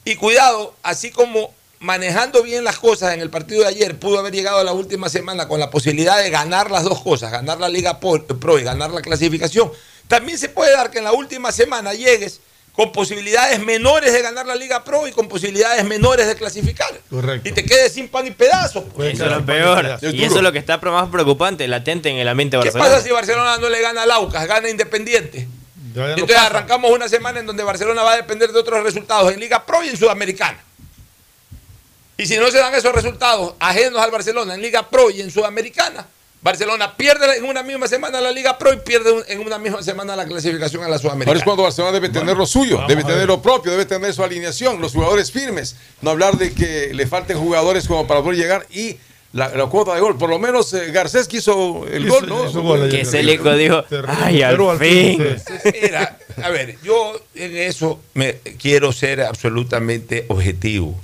Y cuidado, así como manejando bien las cosas en el partido de ayer, pudo haber llegado a la última semana con la posibilidad de ganar las dos cosas, ganar la Liga Pro y ganar la clasificación. También se puede dar que en la última semana llegues con posibilidades menores de ganar la Liga Pro y con posibilidades menores de clasificar.
Correcto.
Y te quedes sin pan y pedazo. pues.
Eso es lo peor. Y eso es lo que está más preocupante, latente en el ambiente de
¿Qué pasa si Barcelona no le gana al Aucas, gana Independiente? Entonces arrancamos una semana en donde Barcelona va a depender de otros resultados en Liga Pro y en Sudamericana. Y si no se dan esos resultados ajenos al Barcelona en Liga Pro y en Sudamericana, Barcelona pierde en una misma semana la Liga Pro y pierde en una misma semana la clasificación a la
Ahora es
Sudamericana.
cuando Barcelona debe tener lo suyo, debe tener lo propio, debe tener su alineación, los jugadores firmes. No hablar de que le falten jugadores como para poder llegar y la, la cuota de gol. Por lo menos eh, Garcés quiso el
Hizo-
gol, ¿no?
hizo gol.
Que Celico dijo, ay, al
Pero al fin,
fin.
sí.
Mira, a ver, yo en eso me quiero ser absolutamente objetivo.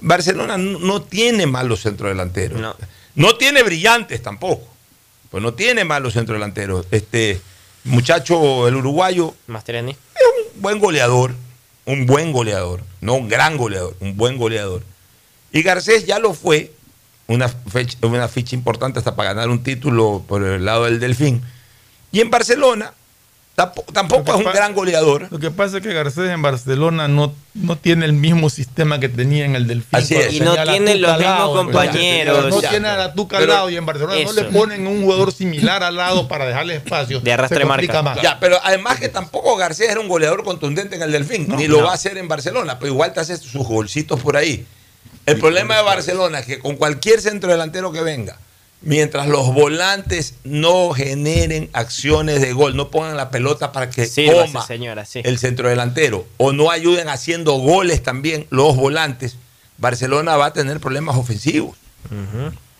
Barcelona no, no tiene malos centrodelanteros.
No.
No tiene brillantes tampoco. Pues no tiene malos centrodelanteros. Este muchacho, el uruguayo,
Mastroianni.
es un buen goleador, un buen goleador, no un gran goleador, un buen goleador. Y Garcés ya lo fue una, fecha- una ficha importante hasta para ganar un título por el lado del Delfín. Y en Barcelona tampoco, tampoco es un gran goleador.
Lo que pasa es que Garcés en Barcelona no, no tiene el mismo sistema que tenía en el Delfín.
Así es.
Y no tiene los mismos
lado,
compañeros.
No
Ya.
tiene a la Tuca al lado y en Barcelona no le
Eso.
ponen un jugador similar al lado para dejarle espacio.
De arrastre marca.
más.
Ya, pero además que tampoco García era un goleador contundente en el Delfín, ni lo va a hacer en Barcelona, pero igual te hace sus golcitos por ahí. El problema de Barcelona es que con cualquier centro delantero que venga, mientras los volantes no generen acciones de gol, no pongan la pelota para que
Sírvase,
coma
señora, sí.
el centro delantero, o no ayuden haciendo goles también los volantes, Barcelona va a tener problemas ofensivos.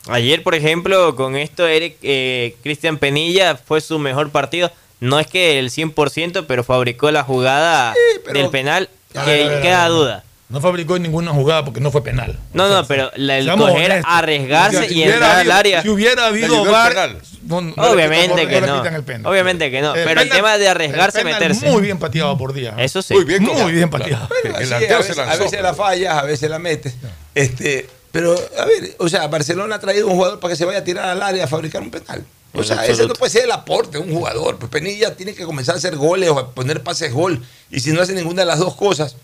Ayer, por ejemplo, con esto, Eric eh, Cristian Penilla fue su mejor partido. No es que el 100%, pero fabricó la jugada
pero-
del penal. Que queda duda.
No fabricó ninguna jugada porque no fue penal.
No, no, pero la- el coger,
honestos.
arriesgarse
si
y entrar al área.
Si hubiera habido VAR,
penal.
no- no le
Obviamente que no.
pitan el penal.
Obviamente que no.
El
pero el tema de arriesgarse, meterse.
Muy bien pateado por día.
Eso sí.
Muy bien,
Muy
como-
bien pateado.
Bueno,
El
sí, a, veces,
se
a veces la fallas, a veces la metes. Este, pero, a ver, o sea, Barcelona ha traído un jugador para que se vaya a tirar al área a fabricar un penal. O sea, ese no puede ser el aporte de un jugador. Pues Penilla tiene que comenzar a hacer goles o a poner pases gol. Y si no hace ninguna de las dos cosas,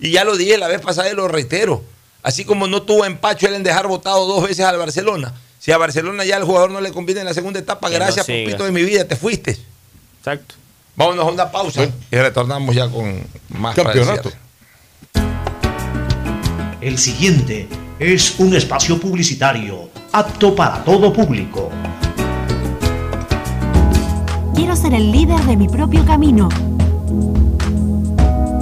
y ya lo dije la vez pasada y lo reitero, así como no tuvo empacho él en dejar votado dos veces al Barcelona, si a Barcelona ya el jugador no le conviene en la segunda etapa,
Que no
gracias,
siga.
papito de mi vida, te fuiste.
Exacto.
Vámonos a una pausa y retornamos ya con más
Campeonato.
El siguiente es un espacio publicitario apto para todo público.
Quiero ser el líder de mi propio camino.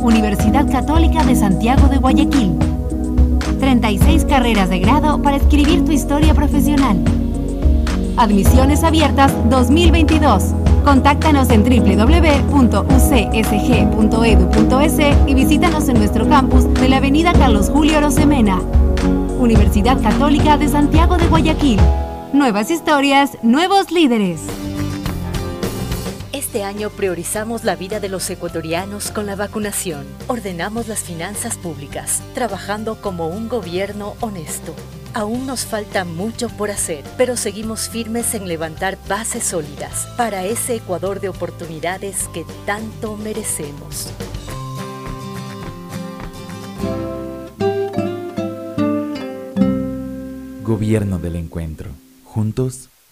Universidad Católica de Santiago de Guayaquil. 36 carreras de grado para escribir tu historia profesional. Admisiones abiertas 2022. Contáctanos en www.ucsg.edu.es E y visítanos en nuestro campus de la Avenida Carlos Julio Rosemena. Universidad Católica de Santiago de Guayaquil. Nuevas historias, nuevos líderes.
Este año priorizamos la vida de los ecuatorianos con la vacunación. Ordenamos las finanzas públicas, trabajando como un gobierno honesto. Aún nos falta mucho por hacer, pero seguimos firmes en levantar bases sólidas para ese Ecuador de oportunidades que tanto merecemos.
Gobierno del Encuentro. Juntos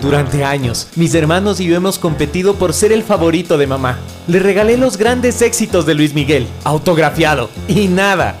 Durante años, mis hermanos y yo hemos competido por ser el favorito de mamá. Le regalé los grandes éxitos de Luis Miguel, autografiado, y nada.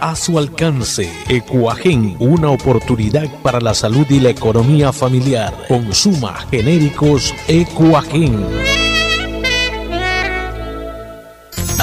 a su alcance. Ecuagen, una oportunidad para la salud y la economía familiar. Consuma genéricos Ecuagen.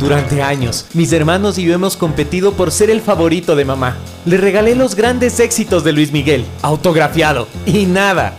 Durante años, mis hermanos y yo hemos competido por ser el favorito de mamá. Le regalé los grandes éxitos de Luis Miguel, autografiado, y nada.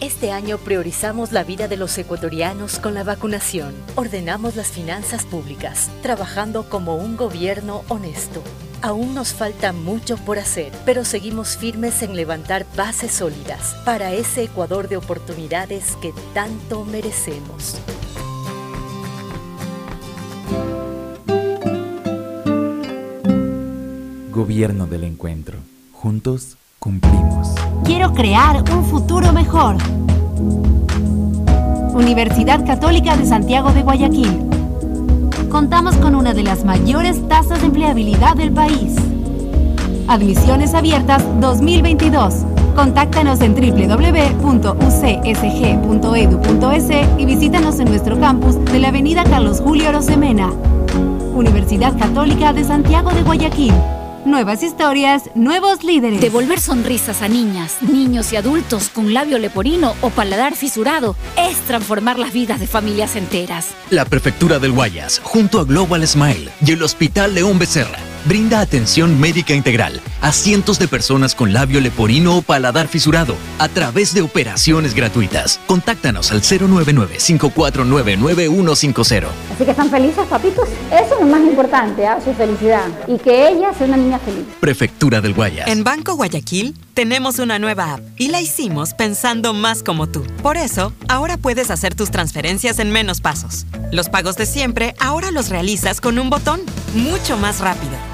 Este año priorizamos la vida de los ecuatorianos con la vacunación. Ordenamos las finanzas públicas, trabajando como un gobierno honesto. Aún nos falta mucho por hacer, pero seguimos firmes en levantar bases sólidas para ese Ecuador de oportunidades que tanto merecemos.
Gobierno del Encuentro. Juntos cumplimos.
Quiero crear un futuro mejor. Universidad Católica de Santiago de Guayaquil. Contamos con una de las mayores tasas de empleabilidad del país. Admisiones abiertas 2022. Contáctanos en www.ucsg.edu.es y visítanos en nuestro campus de la Avenida Carlos Julio Rosemena. Universidad Católica de Santiago de Guayaquil. Nuevas historias, nuevos líderes.
Devolver sonrisas a niñas, niños y adultos con labio leporino o paladar fisurado es transformar las vidas de familias enteras.
La Prefectura del Guayas, junto a Global Smile y el Hospital León Becerra, brinda atención médica integral a cientos de personas con labio leporino o paladar fisurado a través de operaciones gratuitas. Contáctanos al 099-549-9150.
Así que están felices, papitos. Eso es lo más importante, ¿ah? su felicidad. Y que ella sea una niña feliz.
Prefectura del Guayas.
En Banco Guayaquil tenemos una nueva app y la hicimos pensando más como tú. Por eso, ahora puedes hacer tus transferencias en menos pasos. Los pagos de siempre ahora los realizas con un botón, mucho más rápido.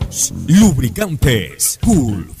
Lubricantes Gulf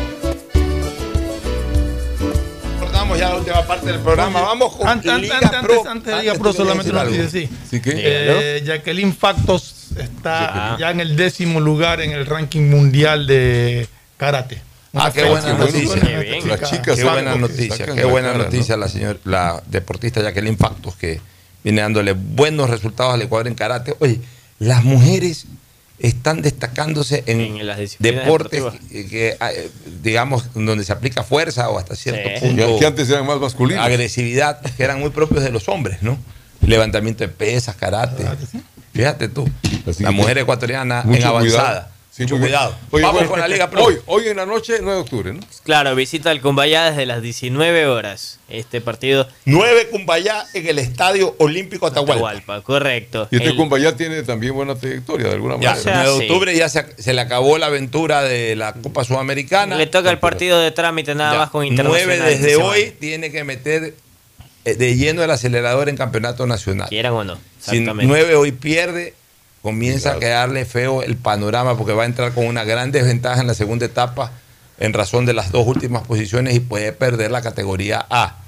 Ya la última parte del programa. Vamos con
Antes, antes,
Liga
antes,
Pro.
antes de Liga Pro, solamente nos dice sí.
¿Sí qué?
Eh, Jacqueline Factos está ya en el décimo lugar en el ranking mundial de karate.
Ah, qué buena noticia. Las chicas qué buena noticia, qué buena noticia la señora, la deportista Jacqueline Factos que viene dándole buenos resultados al Ecuador en karate. Oye, las mujeres están destacándose en, deportes que, que, eh, digamos donde se aplica fuerza o hasta cierto
Sí.
punto
Que antes eran más masculinos.
agresividad que eran muy propios de los hombres, ¿no? Levantamiento de pesas, karate. Fíjate tú, la mujer ecuatoriana en avanzada.
cuidado. Sí,
Mucho cuidado.
Oye,
Vamos
bueno,
con la Liga Pro.
Hoy, hoy en la noche, 9 de octubre, ¿no?
Claro, visita al Cumbayá desde las 19 horas. Este partido.
9 Cumbayá en el Estadio Olímpico Atahualpa.
Atahualpa, correcto.
Y este
El-
Cumbayá tiene también buena trayectoria, de alguna
Ya,
manera.
el 9 de octubre ya se, se le acabó la aventura de la Copa Sudamericana.
Le toca el partido de trámite nada
Ya,
más con Internacional.
9 desde hoy tiene que meter eh, de lleno el acelerador en campeonato nacional.
Quieran o no.
Si
Exactamente.
9 hoy pierde, comienza a quedarle feo el panorama porque va a entrar con una gran desventaja en la segunda etapa en razón de las dos últimas posiciones y puede perder la categoría A.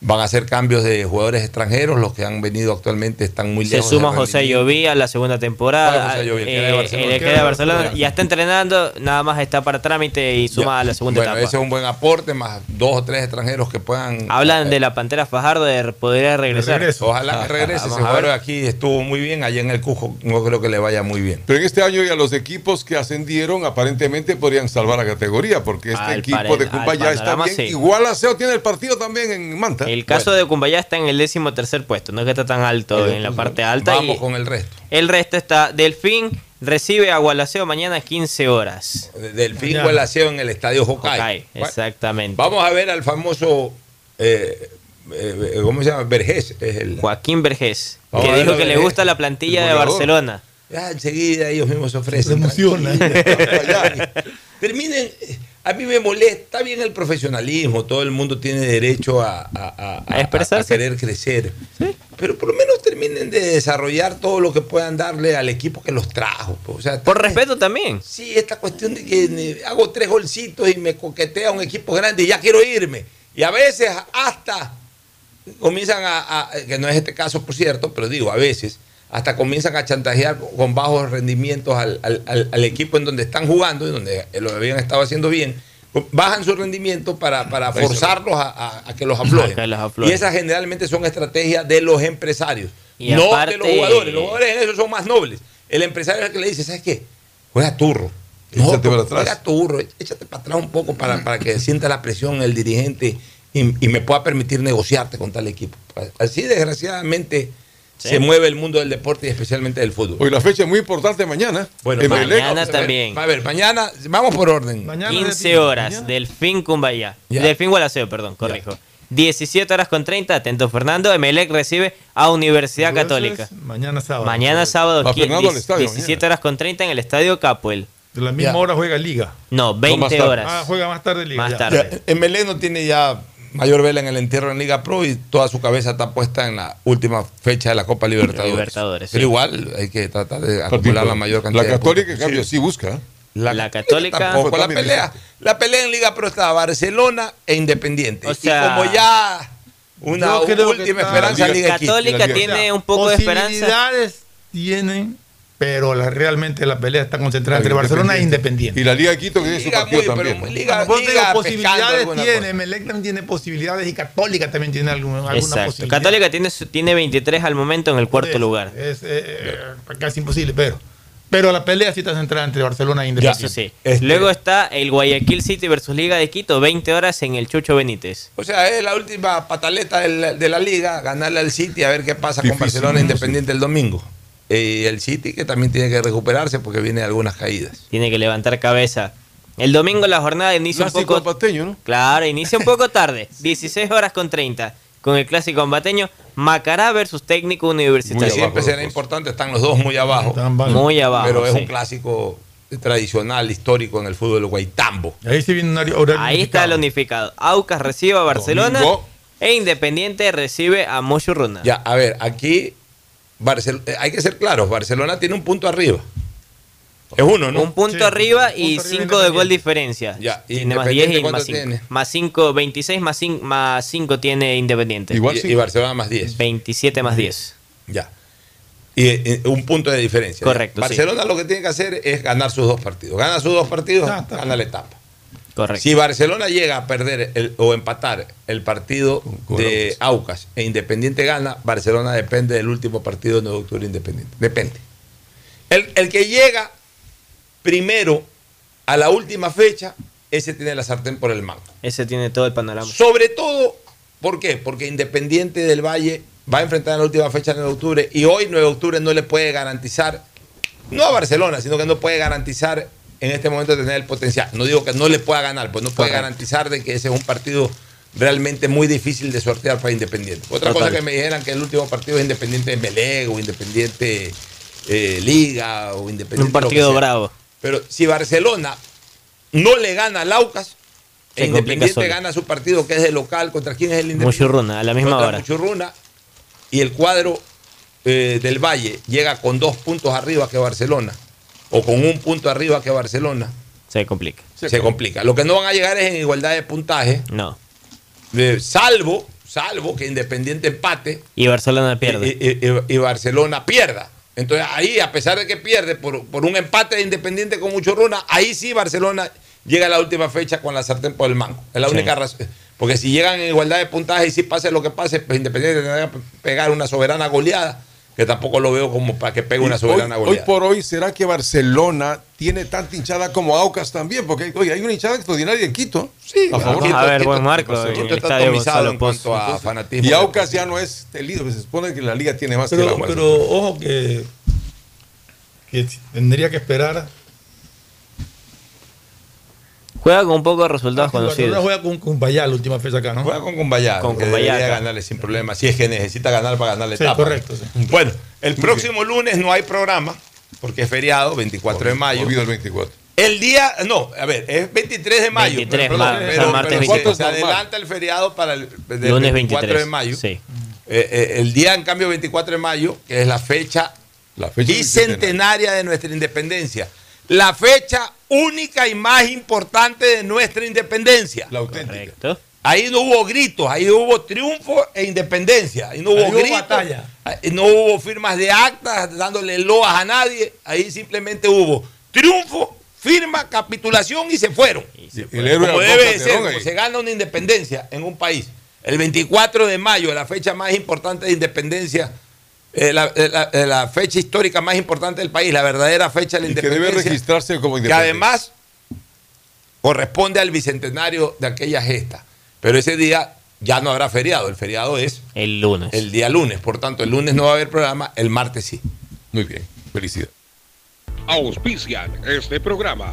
Van a hacer cambios de jugadores extranjeros, los que han venido actualmente están muy
Se
lejos.
suma
de
José
rendimiento.
Lloví a la segunda temporada.
¿Cuál José Lloví? El que era de
Eh,
Barcelona.
el que era de Barcelona. Ya está entrenando, nada más está para trámite y suma a la segunda
Bueno,
etapa.
ese es un buen aporte, más dos o tres extranjeros que puedan.
Hablan de la Pantera Fajardo de poder regresar.
Ojalá que regrese.
Vamos
Ese jugador aquí estuvo muy bien. Allá en el Cujo no creo que le vaya muy bien.
Pero en este año ya los equipos que ascendieron aparentemente podrían salvar la categoría, porque este
Al
equipo de
al
Cumbayá está bien.
sí.
Igual Aseo tiene el partido también en Manta.
El caso de Cumbayá está en el décimo tercer puesto, no es que está tan alto en la parte alta.
Vamos
y
con el resto.
el resto está Delfín recibe a Gualaceo mañana a 15 horas.
Delfín. Gualaceo en el estadio Hokai.
Hokai, exactamente.
Vamos a ver al famoso. eh, eh, ¿Cómo se llama? Vergés. Es el,
Joaquín Vergés,
Vamos
que dijo que le gusta la plantilla de. Barcelona.
Ya enseguida ellos mismos se ofrecen.
emociona.
Tranquilo. Terminen. A mí me molesta, bien el profesionalismo, todo el mundo tiene derecho a, a- a- querer crecer. Pero por lo menos terminen de desarrollar todo lo que puedan darle al equipo que los trajo. pues. O sea,
Por respeto también.
Sí, esta cuestión de que eh, hago tres golcitos y me coquetea un equipo grande y ya quiero irme. Y a veces hasta comienzan a- que no es este caso, por cierto, pero digo, a veces, hasta comienzan a chantajear con bajos rendimientos al, al- al- al equipo en donde están jugando y donde lo habían estado haciendo bien. Bajan su rendimiento para, para forzarlos a, a- que los aflojen.
A que los aflojen.
Y esas generalmente son estrategias de los empresarios,
Y
no
aparte-
de los jugadores. Los jugadores en eso son más nobles. El empresario es el que le dice, ¿sabes qué? Juega turro. No,
Échate para atrás.
Juega turro, échate para atrás un poco para, para que sienta la presión el dirigente y, y me pueda permitir negociarte con tal equipo. Así desgraciadamente
Sí.
se mueve el mundo del deporte y especialmente del fútbol.
Hoy la fecha es muy importante mañana.
Bueno,
mañana
vamos a ver.
también.
A ver, mañana, vamos por orden.
15 horas, Delfín Cumbayá.
Ya.
Delfín Gualaceo, perdón, corrijo. 17 horas con 30, atento Fernando. Emelec recibe a Universidad Católica.
Mañana sábado.
Mañana sábado,
Va
qui-
Fernando al
10
estadio
17 horas con 30 en el estadio Capuel.
De la misma
Ya.
hora juega Liga.
No, 20
más tarde.
horas.
Ah, juega más tarde Liga.
Más
ya.
tarde.
Ya, Emelec no tiene ya mayor vela en el entierro en Liga Pro y toda su cabeza está puesta en la última fecha de la Copa Libertadores.
Libertadores,
Pero
sí.
igual hay que tratar de acumular la mayor cantidad
La Católica, en cambio, sí busca. ¿eh?
La,
La Católica-
tampoco. La pelea, la pelea en Liga Pro está Barcelona e Independiente.
O sea,
y como ya una última esperanza
Liga-
Liga.
Católica
Liga-
tiene un poco de esperanza.
Posibilidades tienen
pero la- realmente la pelea está concentrada entre Barcelona e Independiente.
Y la Liga de Quito que tiene su partido
muy, pero
también. ¿no?
Liga-
posibilidades tiene. Melec también tiene posibilidades y Católica también tiene alguna, alguna
Exacto.
posibilidad.
Católica tiene, su- tiene 23 al momento en el cuarto lugar.
Es eh, casi imposible, pero, pero la pelea sí está centrada entre Barcelona e Independiente.
Sí.
Este-
Luego está el Guayaquil City versus Liga de Quito, 20 horas en el Chucho Benítez.
O sea, es la última pataleta del- de la liga, ganarle al City a ver qué pasa con Barcelona
¿no?
Independiente el domingo. Y el City que también tiene que recuperarse porque viene de algunas caídas.
Tiene que levantar cabeza. El domingo la jornada inicia un
Clásico
poco...
pateño, ¿no?
Claro, inicia un poco tarde. 16 horas con 30. Con el clásico ambateño, Macará versus técnico universitario.
siempre será importante, están los dos muy abajo.
Muy abajo.
Pero es
sí.
un clásico tradicional, histórico en el fútbol guaitambo.
Ahí sí viene un horario
Ahí está el unificado. Aucas recibe a Barcelona
Domingo.
e Independiente recibe a Mochurruna.
Ya, a ver, aquí Barcel- eh, hay que ser claros, Barcelona tiene un punto arriba. Es uno, ¿no?
Un punto
Sí,
arriba
un
y
punto arriba
5 de gol diferencia.
Ya, y
tiene más
Independiente
10 y
¿cuánto
más 5.
tiene?
Más 5, 26 más 5, más 5 tiene Independiente.
y, y Barcelona más 10.
27 más 10.
Ya. Y, eh, un punto de diferencia.
Correcto,
Barcelona lo que tiene que hacer es ganar sus dos partidos. Gana sus dos partidos,
Ah,
gana la etapa.
Correcto.
Si Barcelona llega a perder el- o empatar el partido de Aucas e Independiente gana, Barcelona depende del último partido de 9 de octubre Independiente. Depende. El, el que llega primero a la última fecha, ese tiene la sartén por el mango.
Ese tiene todo el panorama.
Sobre todo, ¿por qué? Porque Independiente del Valle va a enfrentar en la última fecha de 9 de octubre y hoy 9 de octubre no le puede garantizar, no a Barcelona, sino que no puede garantizar en este momento tener el potencial. No digo que no le pueda ganar, pues no puede
Correcto.
garantizar de que ese es un partido realmente muy difícil de sortear para Independiente. Otra
Total.
cosa que me dijeran que el último partido es Independiente de Meleg o Independiente eh, Liga o Independiente
Un partido bravo.
Pero si Barcelona no le gana al Aucas,
Se
e Independiente gana su partido que es de local, ¿contra quién es el Independiente?
Muchurruna, a la misma
Contra
hora.
Muchurruna, y el cuadro eh, del Valle llega con dos puntos arriba que Barcelona, o con un punto arriba que Barcelona,
Se complica.
se, complica. Lo que no van a llegar es en igualdad de puntaje,
No.
eh, salvo, salvo que Independiente empate
Y Barcelona pierde.
y, y- y- y Barcelona pierda. Entonces ahí, a pesar de que pierde por, por un empate de Independiente con Muchurruna, ahí sí Barcelona llega a la última fecha con la sartén por el mango. Es la
Sí.
única razón. Porque si llegan en igualdad de puntaje y si pase lo que pase, pues Independiente tendrá que pegar una soberana goleada, que tampoco lo veo como para que pegue una soberana
hoy, hoy
goleada.
por hoy, ¿será que Barcelona tiene tanta hinchada como Aucas también? Porque oye, hay una hinchada extraordinaria en Quito.
Sí,
a favor
Vamos a ver,
Quito-
buen marco.
Quito está
estadio
atomizado en cuanto a fanatismo.
Y Aucas ya no es el líder, se supone que la liga tiene más que
Pero,
la
pero ojo que, que tendría que esperar.
Juega con un poco de resultados
Barcelona
conocidos.
juega con Cumbayá la última fecha acá, ¿no?
Juega con Cumbayá,
Con
que
Cumbayá,
debería
claro.
ganarle sin problema, si es que necesita ganar para ganar la
Sí,
etapa.
correcto, sí.
Bueno, el próximo lunes no hay programa, porque es feriado, 24 de mayo.
Olvido el 24.
El día, no, a ver, es 23 de mayo.
23,
pero, pero-
o sea, martes
pero
23.
se adelanta el feriado para el
Lunes
24
23.
de mayo.
Sí.
Eh, eh, el día, en cambio, 24 de mayo, que es la fecha
La fecha
bicentenaria de nuestra independencia. La fecha única y más importante de nuestra independencia.
La auténtica.
Correcto.
Ahí no hubo gritos, ahí hubo triunfo e independencia. Ahí no hubo
Ahí hubo
gritos,
batalla.
ahí no hubo firmas de actas dándole loas a nadie. Ahí simplemente hubo triunfo, firma, capitulación y se fueron.
El héroe
Como
Alfonso
debe de ser, como se gana una independencia en un país. El 24 de mayo, la fecha más importante de independencia, eh, la, eh, la- eh, la fecha histórica más importante del país, la verdadera fecha de la
Y que debe
independencia
registrarse como
que
independiente.
además corresponde al bicentenario de aquella gesta. Pero ese día ya no habrá feriado, el feriado es
El lunes.
el día lunes, por tanto el lunes no va a haber programa, el martes sí.
Muy bien, felicidades.
Auspician este programa.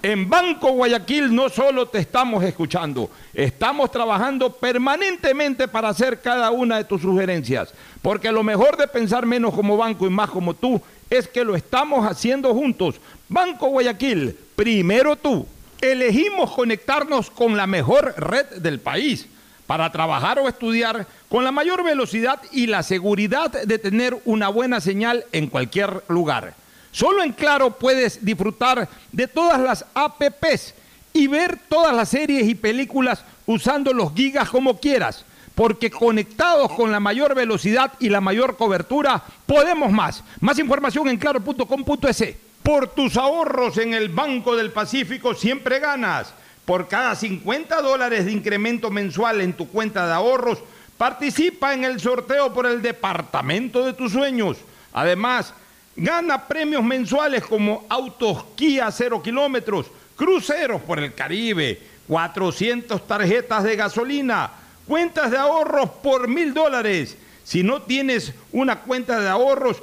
En Banco Guayaquil no solo te estamos escuchando, estamos trabajando permanentemente para hacer cada una de tus sugerencias, porque lo mejor de pensar menos como banco y más como tú es que lo estamos haciendo juntos. Banco Guayaquil, primero tú. Elegimos conectarnos con la mejor red del país para trabajar o estudiar con la mayor velocidad y la seguridad de tener una buena señal en cualquier lugar. Solo en Claro puedes disfrutar de todas las APPs y ver todas las series y películas usando los gigas como quieras, porque conectados con la mayor velocidad y la mayor cobertura, podemos más. Más información en claro.com.es. Por tus ahorros en el Banco del Pacífico siempre ganas. Por cada 50 dólares de incremento mensual en tu cuenta de ahorros, participa en el sorteo por el departamento de tus sueños. Además, Gana premios mensuales como autos Kia 0 kilómetros, cruceros por el Caribe, 400 tarjetas de gasolina, cuentas de ahorros por mil dólares. Si no tienes una cuenta de ahorros,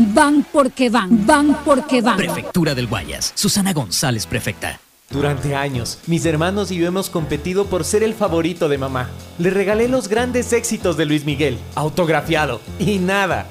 Van porque van, van porque van.
Prefectura del Guayas. Susana González, prefecta.
Durante años, mis hermanos y yo hemos competido por ser el favorito de mamá. Le regalé los grandes éxitos de Luis Miguel, autografiado, y nada.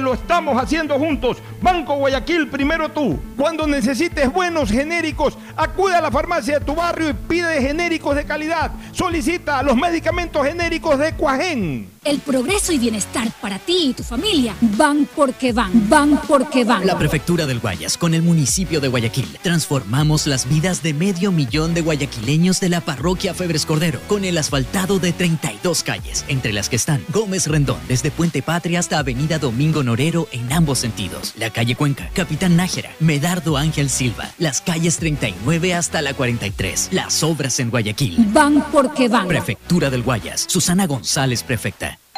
lo estamos haciendo juntos. Banco Guayaquil, primero tú. Cuando necesites buenos genéricos, acude a la farmacia de tu barrio y pide genéricos de calidad. Solicita los medicamentos genéricos de Cuajén.
El progreso y bienestar para ti y tu familia van porque van, van porque van.
La Prefectura del Guayas, con el municipio de Guayaquil, transformamos las vidas de medio millón de guayaquileños de la parroquia Febres Cordero, con el asfaltado de 32 calles, entre las que están Gómez Rendón, desde Puente Patria hasta Avenida Domingo Norero en ambos sentidos, la calle Cuenca, Capitán Nájera, Medardo Ángel Silva, las calles 39 hasta la 43, las obras en Guayaquil.
Van porque van.
Prefectura del Guayas, Susana González, prefecta.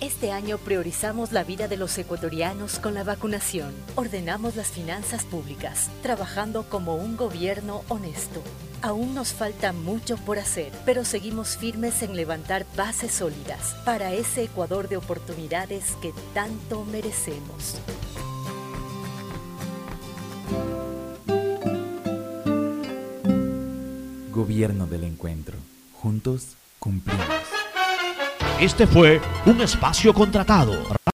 Este año priorizamos la vida de los ecuatorianos con la vacunación. Ordenamos las finanzas públicas, trabajando como un gobierno honesto. Aún nos falta mucho por hacer, pero seguimos firmes en levantar bases sólidas para ese Ecuador de oportunidades que tanto merecemos.
Gobierno Gobierno del Encuentro. Juntos
Este fue un espacio contratado.